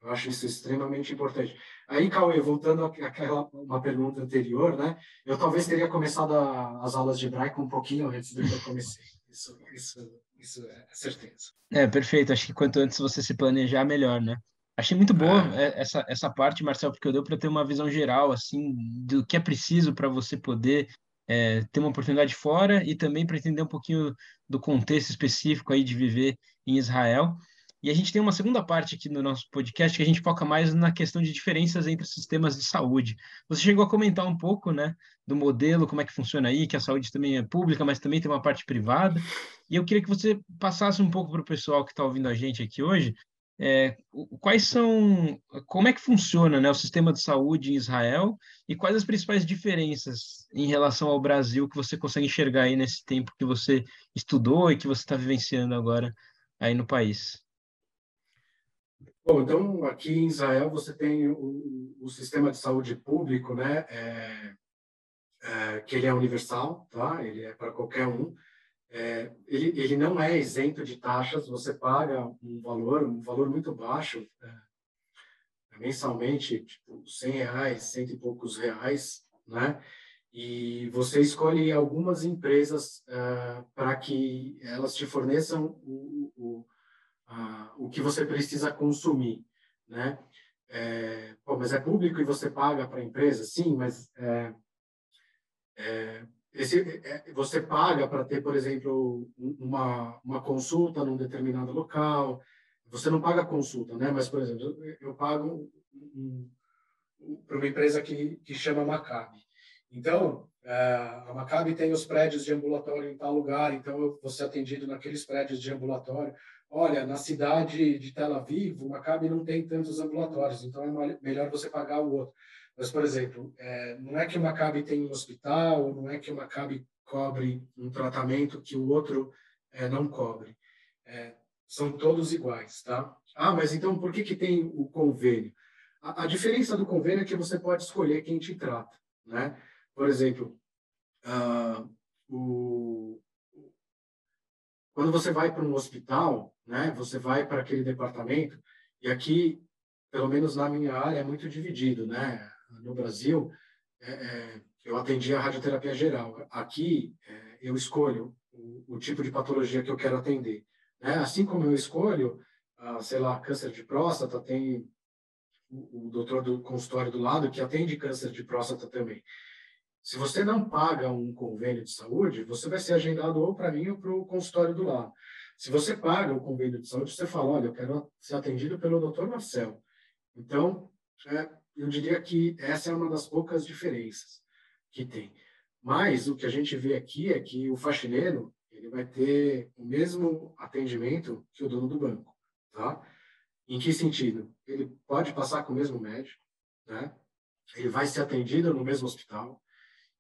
eu acho isso extremamente importante. Aí, Cauê, voltando àquela uma pergunta anterior, né? Eu talvez teria começado a, as aulas de hebraico um pouquinho antes do que eu comecei. Isso, isso, isso é certeza. É, perfeito. Acho que quanto antes você se planejar, melhor, né? Achei muito boa é. essa, essa parte, Marcel, porque eu deu para ter uma visão geral, assim, do que é preciso para você poder é, ter uma oportunidade fora e também para entender um pouquinho do contexto específico aí de viver em Israel. E a gente tem uma segunda parte aqui no nosso podcast que a gente foca mais na questão de diferenças entre sistemas de saúde. Você chegou a comentar um pouco, né, do modelo, como é que funciona aí, que a saúde também é pública, mas também tem uma parte privada. E eu queria que você passasse um pouco para o pessoal que está ouvindo a gente aqui hoje, é, quais são, como é que funciona, né, o sistema de saúde em Israel e quais as principais diferenças em relação ao Brasil que você consegue enxergar aí nesse tempo que você estudou e que você está vivenciando agora aí no país? Bom, então aqui em Israel você tem o, o sistema de saúde público, né? É, é, que ele é universal, tá? Ele é para qualquer um. É, ele, ele não é isento de taxas. Você paga um valor, um valor muito baixo, é, mensalmente, tipo 100 reais, cento e poucos reais, né? E você escolhe algumas empresas é, para que elas te forneçam o, o o que você precisa consumir, né? É, pô, mas é público e você paga para a empresa? Sim, mas é, é, esse, é, você paga para ter, por exemplo, uma, uma consulta num determinado local. Você não paga consulta, né? Mas, por exemplo, eu, eu pago um, um, para uma empresa que, que chama Maccabi. Então, é, a Maccabi tem os prédios de ambulatório em tal lugar, então eu vou ser atendido naqueles prédios de ambulatório olha, na cidade de Tel Aviv, o Maccabi não tem tantos ambulatórios, então é melhor você pagar o outro. Mas, por exemplo, é, não é que o Maccabi tem um hospital, não é que o Maccabi cobre um tratamento que o outro é, não cobre. É, são todos iguais, tá? Ah, mas então por que, que tem o convênio? A, a diferença do convênio é que você pode escolher quem te trata, né? Por exemplo, uh, o, quando você vai para um hospital, né, você vai para aquele departamento, e aqui, pelo menos na minha área, é muito dividido, né? No Brasil, é, é, eu atendi a radioterapia geral. Aqui, é, eu escolho o, o, tipo de patologia que eu quero atender. Né? Assim como eu escolho, ah, sei lá, câncer de próstata, tem o, o doutor do consultório do lado que atende câncer de próstata também. Se você não paga um convênio de saúde, você vai ser agendado ou para mim ou para o consultório do lado. Se você paga o convênio de saúde, você fala, olha, eu quero ser atendido pelo Dr. Marcel. Então, é, eu diria que essa é uma das poucas diferenças que tem. Mas o que a gente vê aqui é que o faxineiro ele vai ter o mesmo atendimento que o dono do banco, tá? Em que sentido? Ele pode passar com o mesmo médico, né? Ele vai ser atendido no mesmo hospital,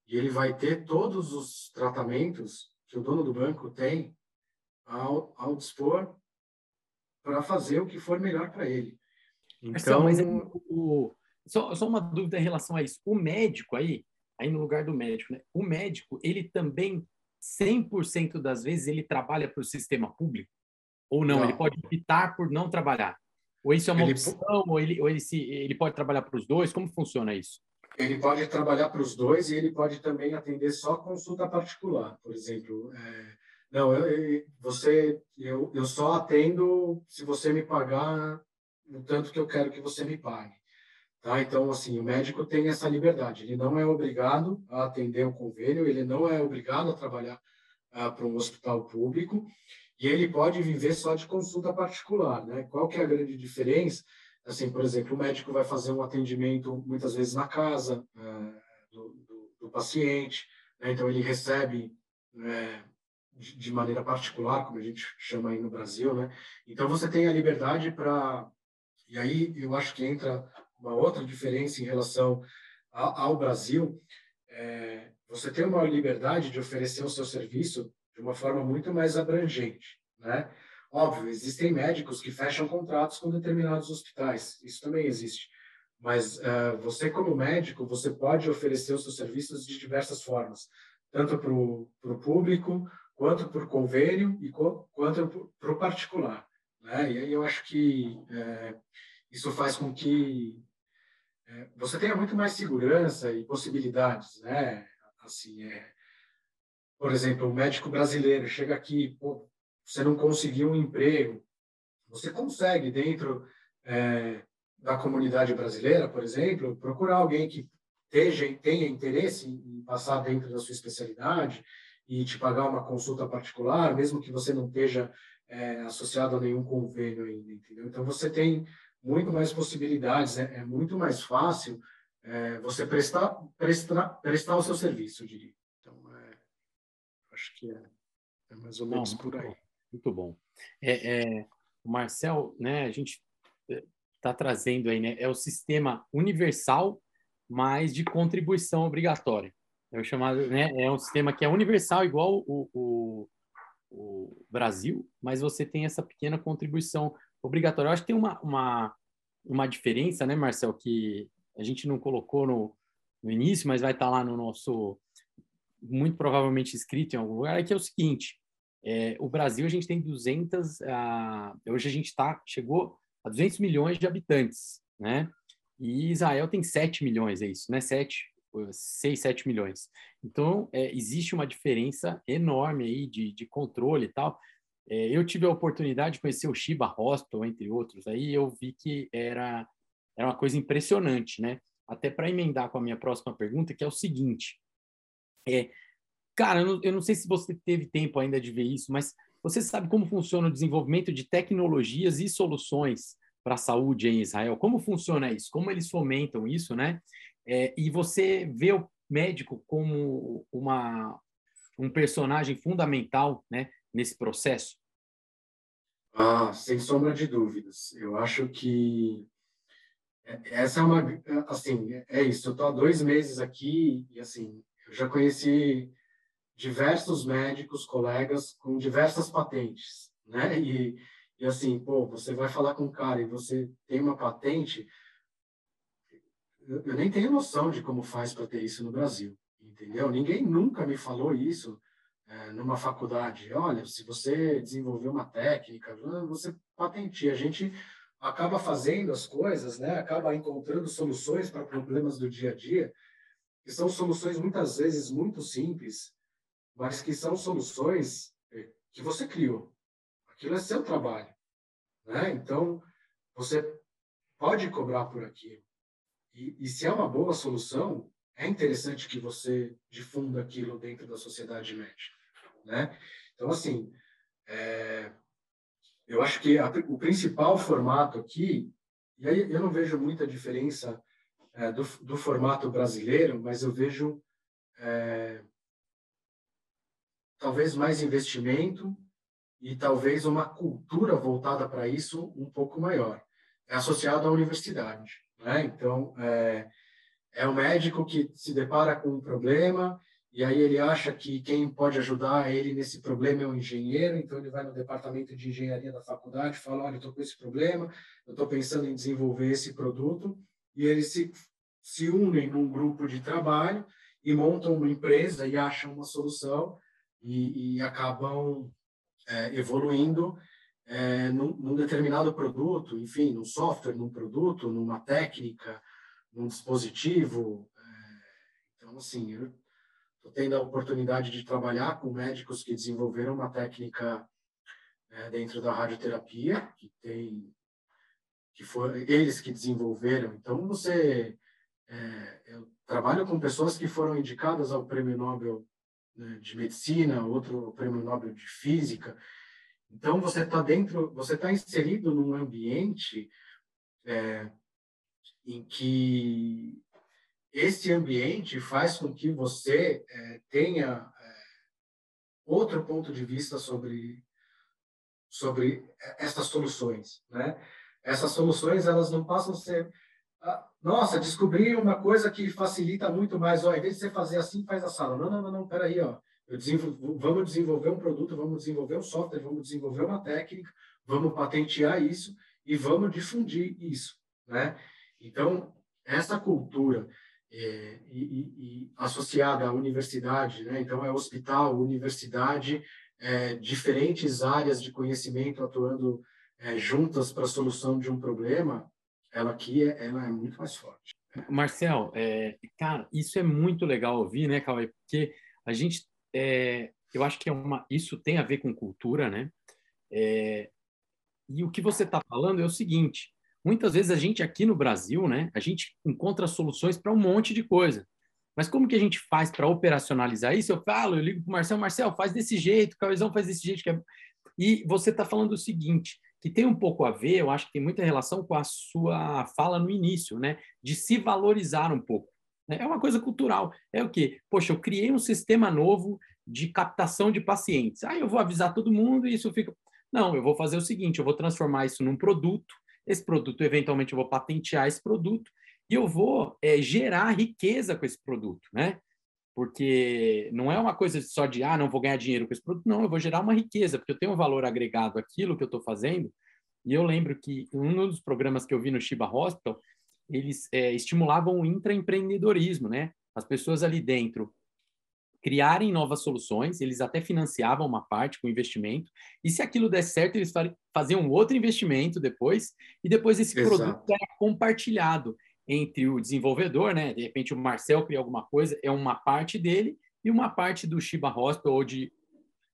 e ele vai ter todos os tratamentos que o dono do banco tem ao, ao dispor para fazer o que for melhor para ele. Então, mas, o, só, só uma dúvida em relação a isso. O médico aí, aí no lugar do médico, né? O médico, ele também 100% das vezes ele trabalha para o sistema público ou não? não? Ele pode optar por não trabalhar. Ou isso é uma ele, opção, ou ele, ou ele, se, ele pode trabalhar para os dois? Como funciona isso? ele pode trabalhar para os dois e ele pode também atender só consulta particular, por exemplo. É, não, eu, você, eu, eu só atendo se você me pagar o tanto que eu quero que você me pague. Tá? Então, assim, o médico tem essa liberdade. Ele não é obrigado a atender o convênio, ele não é obrigado a trabalhar ah, para um hospital público e ele pode viver só de consulta particular. Né? Qual que é a grande diferença? Assim, por exemplo, o médico vai fazer um atendimento muitas vezes na casa é, do, do, do, paciente, né? então ele recebe é, de, maneira particular, como a gente chama aí no Brasil, né? Então você tem a liberdade para e aí eu acho que entra uma outra diferença em relação ao, ao Brasil. É, você tem uma liberdade de oferecer o seu serviço de uma forma muito mais abrangente, né? Óbvio, existem médicos que fecham contratos com determinados hospitais, isso também existe. Mas uh, você, como médico, você pode oferecer os seus serviços de diversas formas, tanto para o público, quanto por convênio e quanto para o particular. Né? E aí eu acho que é, isso faz com que é, você tenha muito mais segurança e possibilidades, né? Assim, é, por exemplo, o um médico brasileiro chega aqui, pô, você não conseguiu um emprego, você consegue dentro é, da comunidade brasileira, por exemplo, procurar alguém que tenha, tenha interesse em passar dentro da sua especialidade e te pagar uma consulta particular, mesmo que você não esteja é, associado a nenhum convênio ainda, entendeu? Então você tem muito mais possibilidades, é, é muito mais fácil é, você prestar, prestar, prestar o seu serviço, eu diria. Então, é, acho que é, é, mais ou menos não, por aí. Muito bom. É, é, o Marcel, né, a gente está trazendo aí, né, é o sistema universal, mas de contribuição obrigatória. É o chamado, né? É um sistema que é universal, igual o, o, o Brasil, mas você tem essa pequena contribuição obrigatória. Eu acho que tem uma, uma, uma diferença, né, Marcel, que a gente não colocou no, no início, mas vai estar lá no nosso, muito provavelmente escrito em algum lugar, é que é o seguinte, é, o Brasil, a gente tem 200, ah, hoje a gente tá, chegou a 200 milhões de habitantes, né? E Israel tem 7 milhões, é isso, né? 7, 6, 7 milhões. Então, é, existe uma diferença enorme aí de, de controle e tal. É, eu tive a oportunidade de conhecer o Shiba Hospital, entre outros, aí eu vi que era, era uma coisa impressionante, né? Até para emendar com a minha próxima pergunta, que é o seguinte. É, cara, eu não, eu não sei se você teve tempo ainda de ver isso, mas você sabe como funciona o desenvolvimento de tecnologias e soluções para a saúde em Israel? Como funciona isso? Como eles fomentam isso, né? É, e você vê o médico como uma, um personagem fundamental né, nesse processo? Ah, sem sombra de dúvidas. Eu acho que essa é uma assim é isso. Eu estou há dois meses aqui e assim eu já conheci diversos médicos, colegas com diversas patentes, né? E, e assim, pô, você vai falar com um cara e você tem uma patente, eu nem tenho noção de como faz para ter isso no Brasil, entendeu? Ninguém nunca me falou isso é, numa faculdade. Olha, se você desenvolver uma técnica, você patenteia. A gente acaba fazendo as coisas, né? Acaba encontrando soluções para problemas do dia a dia, que são soluções muitas vezes muito simples, mas que são soluções é, que você criou. Aquilo é seu trabalho, né? Então, você pode cobrar por aquilo. E, e se é uma boa solução, é interessante que você difunda aquilo dentro da sociedade médica, né? Então, assim, é, eu acho que a, o principal formato aqui, e aí eu não vejo muita diferença é, do, do, formato brasileiro, mas eu vejo é, talvez mais investimento e talvez uma cultura voltada para isso um pouco maior. É associado à universidade. Né? Então, é, é o médico que se depara com um problema e aí ele acha que quem pode ajudar ele nesse problema é o um engenheiro, então ele vai no departamento de engenharia da faculdade fala, olha, estou com esse problema, eu estou pensando em desenvolver esse produto, e eles se, se unem num grupo de trabalho e montam uma empresa e acham uma solução e, e acabam é, evoluindo é, num, num, determinado produto, enfim, num software, num produto, numa técnica, num dispositivo. É, então, assim, eu estou tendo a oportunidade de trabalhar com médicos que desenvolveram uma técnica é, dentro da radioterapia, que tem que foram eles que desenvolveram. Então, você é, eu trabalho com pessoas que foram indicadas ao Prêmio Nobel né, de Medicina, outro Prêmio Nobel de Física. Então você está dentro, você está inserido num ambiente é, em que esse ambiente faz com que você é, tenha é, outro ponto de vista sobre sobre essas soluções, né? Essas soluções elas não passam a ser ah, nossa, descobri uma coisa que facilita muito mais, ó, em vez de você fazer assim, faz a sala. Não, não, não, não, peraí, ó. Vamos desenvolver um produto, vamos desenvolver um software, vamos desenvolver uma técnica, vamos patentear isso e vamos difundir isso, né? Então, essa cultura é, e, e, associada à universidade, né? Então, é hospital, universidade, é, diferentes áreas de conhecimento atuando é, juntas para a solução de um problema, ela aqui é, ela é muito mais forte. Marcel, é, cara, isso é muito legal ouvir, né, Cauê? Porque a gente, é, eu acho que é uma, isso tem a ver com cultura, né? É, e o que você está falando é o seguinte: muitas vezes a gente aqui no Brasil, né, a gente encontra soluções para um monte de coisa. Mas como que a gente faz para operacionalizar isso? Eu falo, eu ligo para o Marcel, Marcel, faz desse jeito, Cauêzão faz desse jeito. É... E você está falando o seguinte, que tem um pouco a ver, eu acho que tem muita relação com a sua fala no início, né? De se valorizar um pouco. Né? É uma coisa cultural. É o quê? Poxa, eu criei um sistema novo de captação de pacientes. Aí ah, eu vou avisar todo mundo e isso fica. Não, eu vou fazer o seguinte: eu vou transformar isso num produto. Esse produto, eventualmente, eu vou patentear esse produto e eu vou é, gerar riqueza com esse produto, né? porque não é uma coisa só de, ah, não vou ganhar dinheiro com esse produto, não, eu vou gerar uma riqueza, porque eu tenho um valor agregado àquilo que eu estou fazendo. E eu lembro que um dos programas que eu vi no Shiba Hospital, eles é, estimulavam o intraempreendedorismo, né? As pessoas ali dentro criarem novas soluções, eles até financiavam uma parte com investimento, e se aquilo der certo, eles faziam outro investimento depois, e depois esse Exato. produto era compartilhado entre o desenvolvedor, né? De repente o Marcel cria alguma coisa, é uma parte dele e uma parte do Shiba Hospital ou de,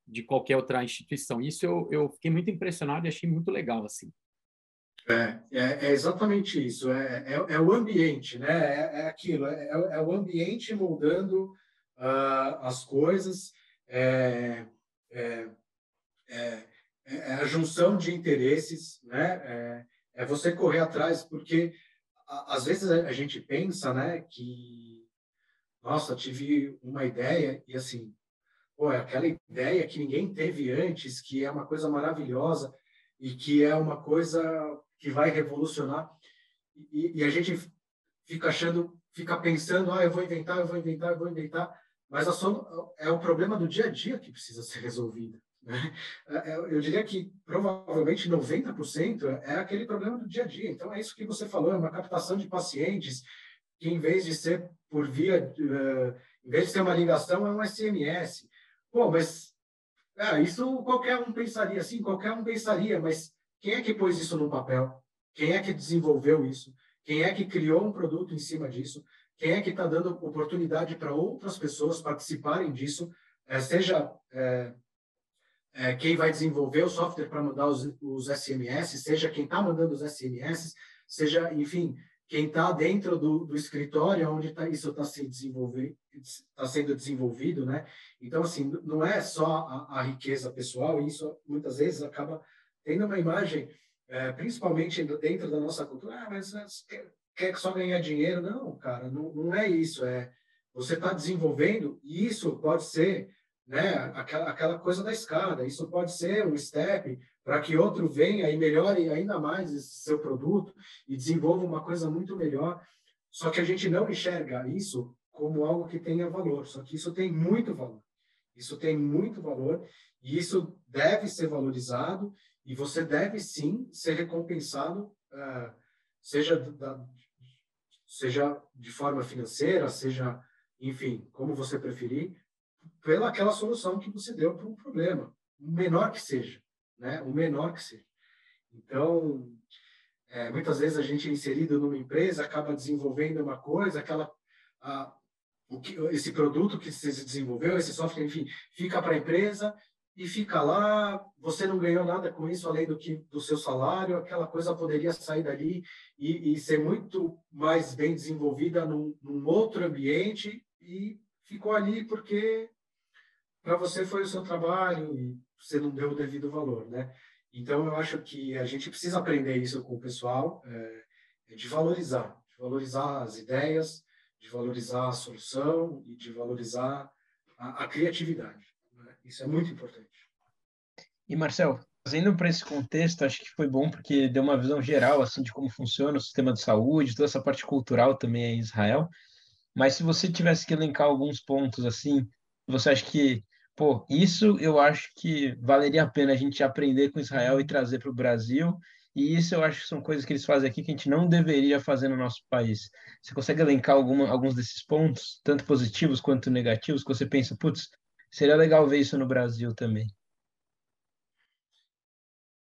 de qualquer outra instituição. Isso eu, eu fiquei muito impressionado e achei muito legal, assim. É, é, é exatamente isso. É, é, é, o ambiente, né? É, é aquilo. É, é, o ambiente moldando uh, as coisas. É, é, a junção de interesses, né? É, você correr atrás, porque às vezes a gente pensa, né, que nossa, tive uma ideia e assim, pô, é aquela ideia que ninguém teve antes, que é uma coisa maravilhosa e que é uma coisa que vai revolucionar. E, e a gente fica achando, fica pensando, ah, eu vou inventar, eu vou inventar, eu vou inventar, mas é o problema do dia a dia que precisa ser resolvido. Né? É, é, eu diria que provavelmente 90% é aquele problema do dia a dia. Então, é isso que você falou: é uma captação de pacientes que, em vez de ser por via, uh, em vez de ser uma ligação, é um SMS. Pô, mas é, isso qualquer um pensaria, sim, qualquer um pensaria, mas quem é que pôs isso no papel? Quem é que desenvolveu isso? Quem é que criou um produto em cima disso? Quem é que está dando oportunidade para outras pessoas participarem disso? É, seja é, é, quem vai desenvolver o software para mandar os, os SMS, seja quem está mandando os SMS, seja, enfim, quem está dentro do, do, escritório onde tá, isso está se tá sendo desenvolvido, né? Então, assim, não é só a, a, riqueza pessoal, isso muitas vezes acaba tendo uma imagem, é, principalmente dentro da nossa cultura, ah, mas quer, quer só ganhar dinheiro? Não, cara, não, não é isso, é você está desenvolvendo, e isso pode ser né? Aquela, aquela coisa da escada. Isso pode ser um step para que outro venha e melhore ainda mais esse seu produto e desenvolva uma coisa muito melhor. Só que a gente não enxerga isso como algo que tenha valor. Só que isso tem muito valor. Isso tem muito valor e isso deve ser valorizado e você deve sim ser recompensado, uh, seja da, seja de forma financeira, seja, enfim, como você preferir, pela aquela solução que você deu para um problema, o menor que seja, né? O menor que seja. Então, é, muitas vezes a gente é inserido numa empresa acaba desenvolvendo uma coisa, aquela a, que, esse produto que você desenvolveu, esse software, enfim, fica para a empresa e fica lá, você não ganhou nada com isso além do que do seu salário, aquela coisa poderia sair dali e, e ser muito mais bem desenvolvida num, num outro ambiente e ficou ali porque para você foi o seu trabalho e você não deu o devido valor, né? Então, eu acho que a gente precisa aprender isso com o pessoal, é, de valorizar, de valorizar as ideias, de valorizar a solução e de valorizar a, a criatividade. Isso é muito importante. E, Marcel, trazendo para esse contexto, acho que foi bom porque deu uma visão geral assim de como funciona o sistema de saúde, toda essa parte cultural também em Israel. Mas se você tivesse que elencar alguns pontos assim, você acha que pô, isso eu acho que valeria a pena a gente aprender com Israel e trazer para o Brasil. E isso eu acho que são coisas que eles fazem aqui que a gente não deveria fazer no nosso país. Você consegue elencar alguma, alguns desses pontos, tanto positivos quanto negativos, que você pensa, putz, seria legal ver isso no Brasil também?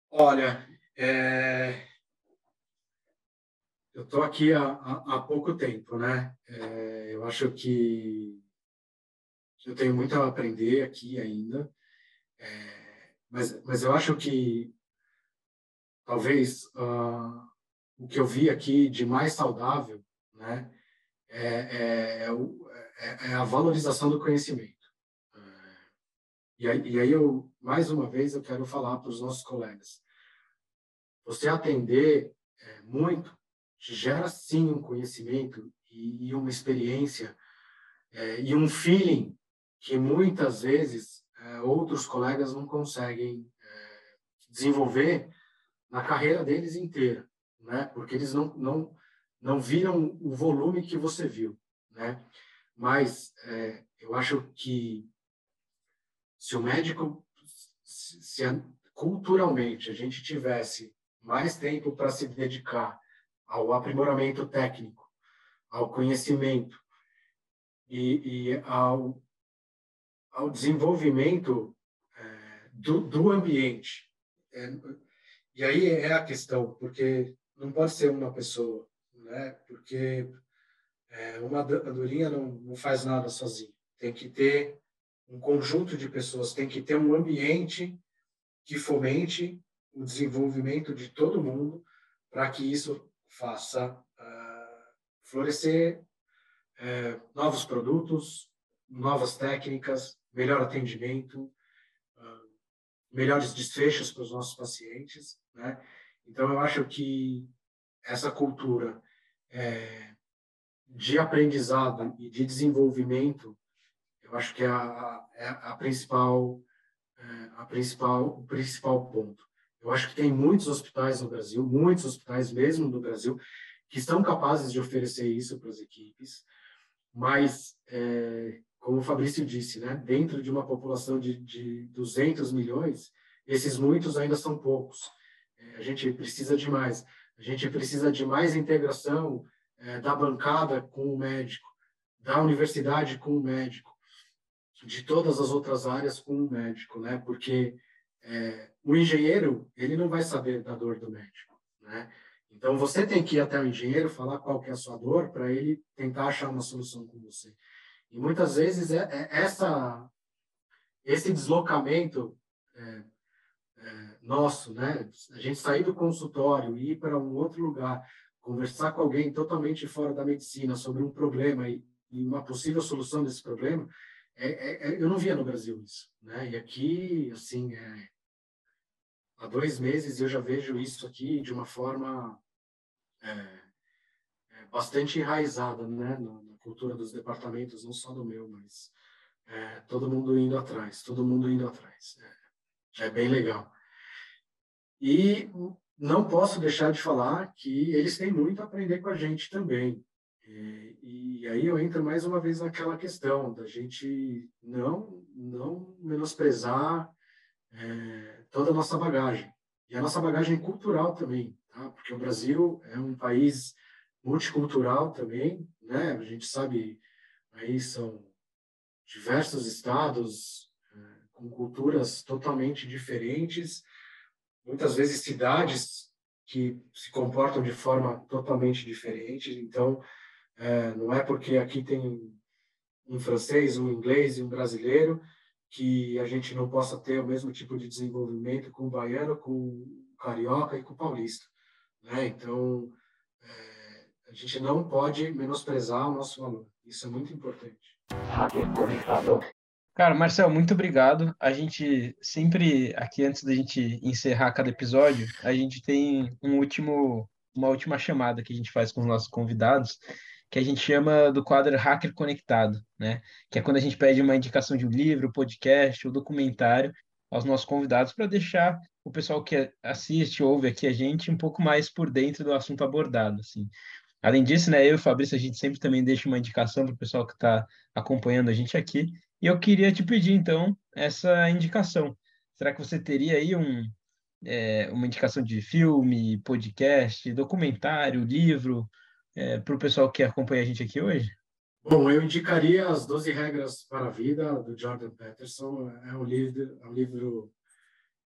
Olha, é... eu estou aqui há, há, pouco tempo, né? É, eu acho que eu tenho muito a aprender aqui ainda, é, mas, mas eu acho que talvez uh, o que eu vi aqui de mais saudável, né, é, é, é, é a valorização do conhecimento. E aí, e aí eu, mais uma vez, eu quero falar para os nossos colegas. Você atender é, muito gera sim um conhecimento e, e uma experiência é, e um feeling que muitas vezes é, outros colegas não conseguem é, desenvolver na carreira deles inteira, né? Porque eles não não não viram o volume que você viu, né? Mas é, eu acho que se o médico, se culturalmente a gente tivesse mais tempo para se dedicar ao aprimoramento técnico, ao conhecimento e, e ao, ao desenvolvimento é, do, do ambiente. É, e aí é a questão, porque não pode ser uma pessoa, né? porque é, uma andorinha não, não faz nada sozinha. Tem que ter um conjunto de pessoas, tem que ter um ambiente que fomente o desenvolvimento de todo mundo para que isso faça uh, florescer uh, novos produtos, novas técnicas, melhor atendimento, uh, melhores desfechos para os nossos pacientes, né? Então eu acho que essa cultura é, de aprendizado e de desenvolvimento eu acho que é a, é a principal, é, a principal, o principal ponto. Eu acho que tem muitos hospitais no Brasil, muitos hospitais mesmo no Brasil, que estão capazes de oferecer isso para as equipes, mas, é, como o Fabrício disse, né, dentro de uma população de, de 200 milhões, esses muitos ainda são poucos. É, a gente precisa de mais. A gente precisa de mais integração é, da bancada com o médico, da universidade com o médico, de todas as outras áreas com o médico, né? Porque é, o engenheiro ele não vai saber da dor do médico, né? Então você tem que ir até o engenheiro falar qual que é a sua dor para ele tentar achar uma solução com você. E muitas vezes é, é essa esse deslocamento é, é nosso, né? A gente sair do consultório e ir para um outro lugar, conversar com alguém totalmente fora da medicina sobre um problema e, e uma possível solução desse problema, é, é, é, eu não via no Brasil isso, né? E aqui, assim, é, há dois meses eu já vejo isso aqui de uma forma é, é, bastante enraizada, né? Na, na, cultura dos departamentos, não só do meu, mas todo mundo indo atrás, todo mundo indo atrás. É, bem legal. E não posso deixar de falar que eles têm muito a aprender com a gente também. E, e, aí eu entro mais uma vez naquela questão da gente não não menosprezar é, toda a nossa bagagem e a nossa bagagem cultural também, tá? Porque o Brasil é um país multicultural também, né? A gente sabe aí são diversos estados é, com culturas totalmente diferentes, muitas vezes cidades que se comportam de forma totalmente diferente, então é, não é porque aqui tem um francês, um inglês e um brasileiro que a gente não possa ter o mesmo tipo de desenvolvimento com o baiano, com o carioca e com o paulista. Né? Então, é, a gente não pode menosprezar o nosso valor. Isso é muito importante. Cara, Marcel, muito obrigado. A gente sempre, aqui antes da gente encerrar cada episódio, a gente tem um último, uma última chamada que a gente faz com os nossos convidados que a gente chama do quadro Hacker Conectado, né? Que é quando a gente pede uma indicação de um livro, podcast ou documentário aos nossos convidados para deixar o pessoal que assiste, ouve aqui a gente um pouco mais por dentro do assunto abordado, assim. Além disso, né, eu e o Fabrício, a gente sempre também deixa uma indicação para o pessoal que está acompanhando a gente aqui. E eu queria te pedir, então, essa indicação. Será que você teria aí um, é, uma indicação de filme, podcast, documentário, livro, é, para o pessoal que acompanha a gente aqui hoje? Bom, eu indicaria As Doze Regras para a Vida, do Jordan Peterson. É um livro, é um livro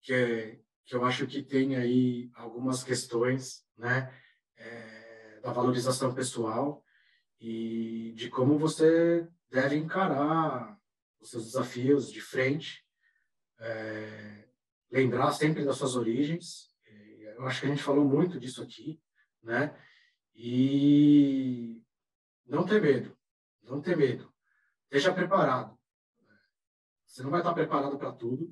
que, é, que eu acho que tem aí algumas questões né, é, da valorização pessoal e de como você deve encarar os seus desafios de frente, é, lembrar sempre das suas origens. Eu acho que a gente falou muito disso aqui, né? E não ter medo, não ter medo. Esteja preparado. Você não vai estar preparado para tudo,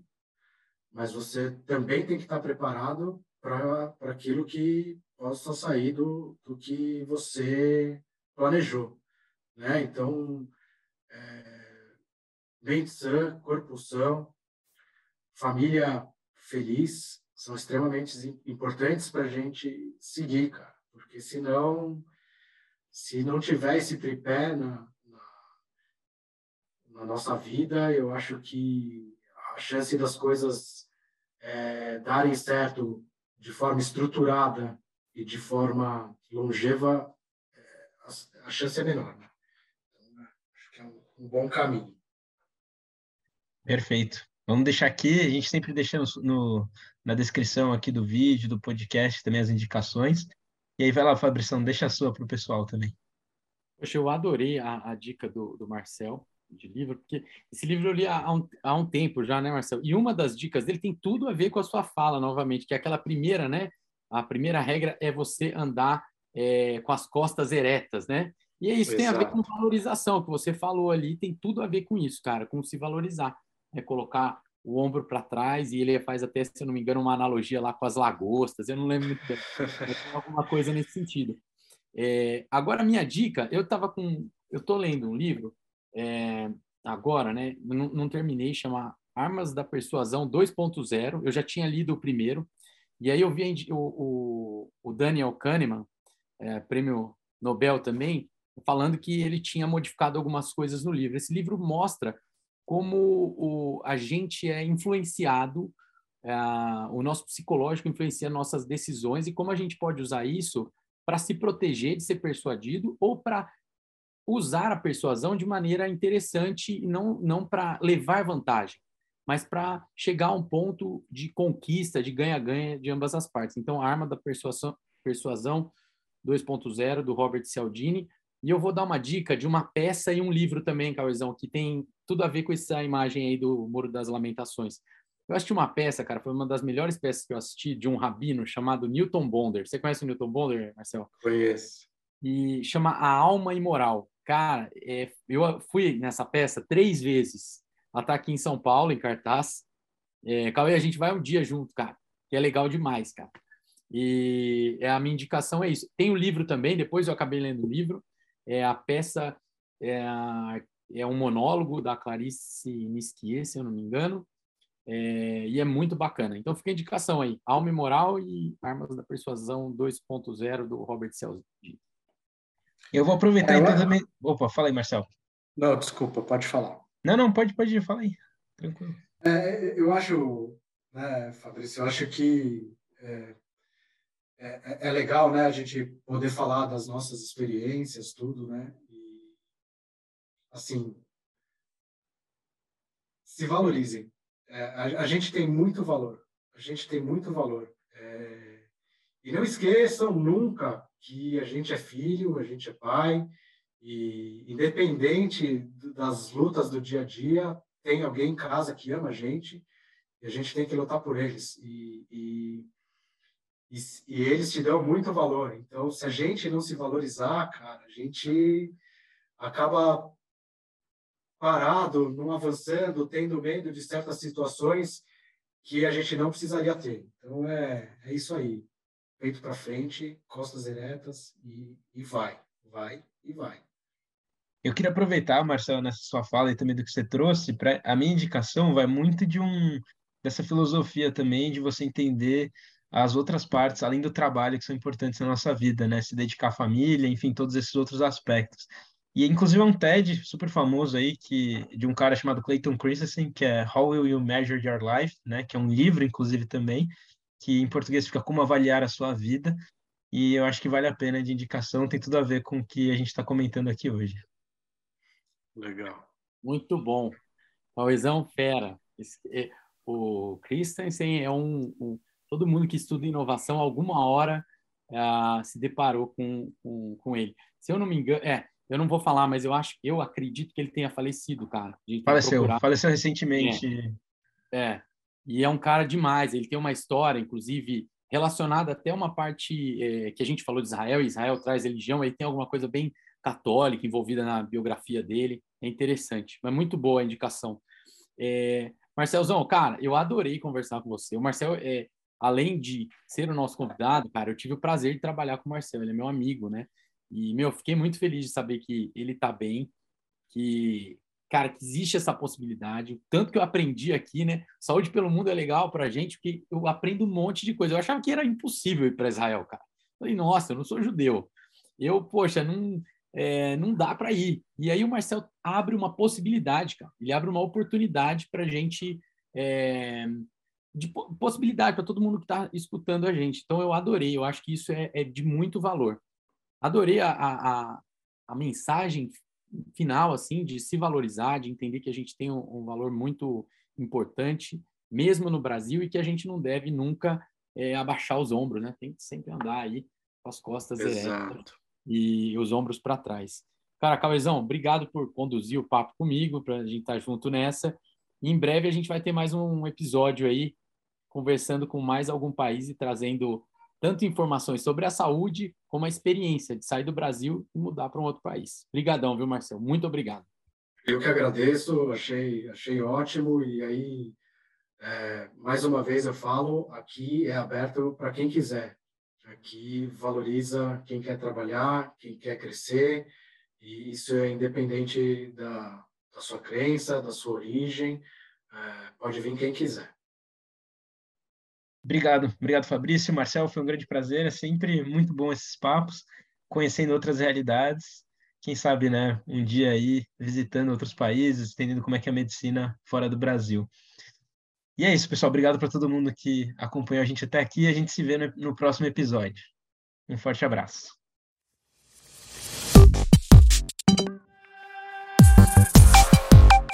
mas você também tem que estar preparado para aquilo que possa sair do, do que você planejou. Né? Então, é, mente sã, corpo são, família feliz são extremamente importantes para a gente seguir, cara. Porque senão, se não tiver esse tripé na, na, na nossa vida, eu acho que a chance das coisas é, darem certo de forma estruturada e de forma longeva, é, a, a, chance é menor. Né? Então, acho que é um, um bom caminho. Perfeito. Vamos deixar aqui, a gente sempre deixa no, na descrição aqui do vídeo, do podcast, também as indicações. E aí vai lá, Fabrição, deixa a sua para o pessoal também. Poxa, eu adorei a, a dica do, do Marcel de livro, porque esse livro eu li há um, há um tempo já, né, Marcel? E uma das dicas dele tem tudo a ver com a sua fala, novamente, que é aquela primeira, né? A primeira regra é você andar é, com as costas eretas, né? E isso Exato. tem a ver com valorização, que você falou ali, tem tudo a ver com isso, cara, com se valorizar. É colocar o ombro para trás e ele faz até, se eu não me engano, uma analogia lá com as lagostas, eu não lembro muito bem, alguma coisa nesse sentido. É, agora, minha dica, eu estava com, eu estou lendo um livro é, agora, né? Não, não, terminei, chama Armas da Persuasão 2.0. Eu já tinha lido o primeiro, e aí eu vi o, o, o Daniel Kahneman, é, prêmio Nobel também, falando que ele tinha modificado algumas coisas no livro. Esse livro mostra como o, a gente é influenciado, é, o nosso psicológico influencia nossas decisões e como a gente pode usar isso para se proteger de ser persuadido ou para usar a persuasão de maneira interessante e não, não para levar vantagem, mas para chegar a um ponto de conquista, de ganha-ganha de ambas as partes. Então, a arma da persuasão, persuasão 2.0 do Robert Cialdini. E eu vou dar uma dica de uma peça e um livro também, Cauizão, que tem tudo a ver com essa imagem aí do Muro das Lamentações. Eu assisti uma peça, cara, foi uma das melhores peças que eu assisti de um rabino chamado Newton Bonder. Você conhece o Newton Bonder, Marcel? Conheço. E chama A Alma Imoral. Cara, é, eu fui nessa peça três vezes. Ela tá aqui em São Paulo, em cartaz. É, Cauê, a gente vai um dia junto, cara. Que é legal demais, cara. E é, a minha indicação é isso. Tem o um livro também, depois eu acabei lendo o livro. É, a peça é, é um monólogo da Clarice Nisquier, se eu não me engano. É, e é muito bacana. Então fica a indicação aí. Alma e Moral e Armas da Persuasão 2.0 do Robert Cialdini. Eu vou aproveitar é, então também. Opa, fala aí, Marcel. Não, desculpa, pode falar. Não, não, pode, pode ir, fala aí. Tranquilo. É, eu acho, né, Fabrício, eu acho que é, é, é, legal, né, a gente poder falar das nossas experiências, tudo, né? Assim, se valorizem. É, a, a, gente tem muito valor. A gente tem muito valor. É, e não esqueçam nunca que a gente é filho, a gente é pai, e independente das lutas do dia a dia, tem alguém em casa que ama a gente, e a gente tem que lutar por eles. E, e, e, e eles te dão muito valor. Então, se a gente não se valorizar, cara, a gente acaba parado, não avançando, tendo medo de certas situações que a gente não precisaria ter. Então, é, é isso aí peito para frente, costas eretas e, e vai, vai e vai. Eu queria aproveitar, Marcelo, nessa sua fala e também do que você trouxe, para a minha indicação vai muito de um dessa filosofia também de você entender as outras partes, além do trabalho, que são importantes na nossa vida, né? Se dedicar à família, enfim, todos esses outros aspectos. E inclusive é um TED super famoso aí que de um cara chamado Clayton Christensen, que é How Will You Measure Your Life, né, que é um livro inclusive também, que em português fica Como avaliar a sua vida. E eu acho que vale a pena de indicação, tem tudo a ver com o que a gente está comentando aqui hoje. Legal. Muito bom. Paulizão fera. É, o Christensen é um, um, Todo mundo que estuda inovação, alguma hora uh, se deparou com, com, com ele. Se eu não me engano, é, eu não vou falar, mas eu acho, eu acredito que ele tenha falecido, cara. Faleceu, faleceu recentemente. É, é, e é um cara demais. Ele tem uma história, inclusive relacionada até uma parte é, que a gente falou de Israel. Israel traz religião, aí tem alguma coisa bem católica envolvida na biografia dele. É interessante, mas muito boa a indicação. É, Marcelzão, cara, eu adorei conversar com você. O Marcel, é, além de ser o nosso convidado, cara, eu tive o prazer de trabalhar com o Marcel. Ele é meu amigo, né? E, meu, fiquei muito feliz de saber que ele tá bem, que, cara, que existe essa possibilidade. Tanto que eu aprendi aqui, né? Saúde pelo mundo é legal pra gente, porque eu aprendo um monte de coisa. Eu achava que era impossível ir para Israel, cara. Falei, nossa, eu não sou judeu. Eu, poxa, não, é, não dá para ir. E aí o Marcel abre uma possibilidade, cara. Ele abre uma oportunidade para a gente, é, de possibilidade para todo mundo que está escutando a gente. Então eu adorei. Eu acho que isso é, é de muito valor. Adorei a, a, a, mensagem final, assim, de se valorizar, de entender que a gente tem um, um valor muito importante, mesmo no Brasil, e que a gente não deve nunca é, abaixar os ombros, né? Tem que sempre andar aí com as costas eretas e os ombros para trás. Cara, Cauezão, obrigado por conduzir o papo comigo, para a gente estar tá junto nessa. E em breve a gente vai ter mais um episódio aí, conversando com mais algum país e trazendo tanto informações sobre a saúde como a experiência de sair do Brasil e mudar para um outro país. Obrigadão, viu, Marcelo? Muito obrigado. Eu que agradeço, achei, achei ótimo. E aí, é, mais uma vez eu falo, aqui é aberto para quem quiser que valoriza quem quer trabalhar, quem quer crescer, e isso é independente da, da sua crença, da sua origem, é, pode vir quem quiser. Obrigado, obrigado Fabrício, Marcel, foi um grande prazer, é sempre muito bom esses papos, conhecendo outras realidades, quem sabe, né, um dia aí visitando outros países, entendendo como é que é a medicina fora do Brasil. E é isso, pessoal. Obrigado para todo mundo que acompanhou a gente até aqui. A gente se vê no, no próximo episódio. Um forte abraço.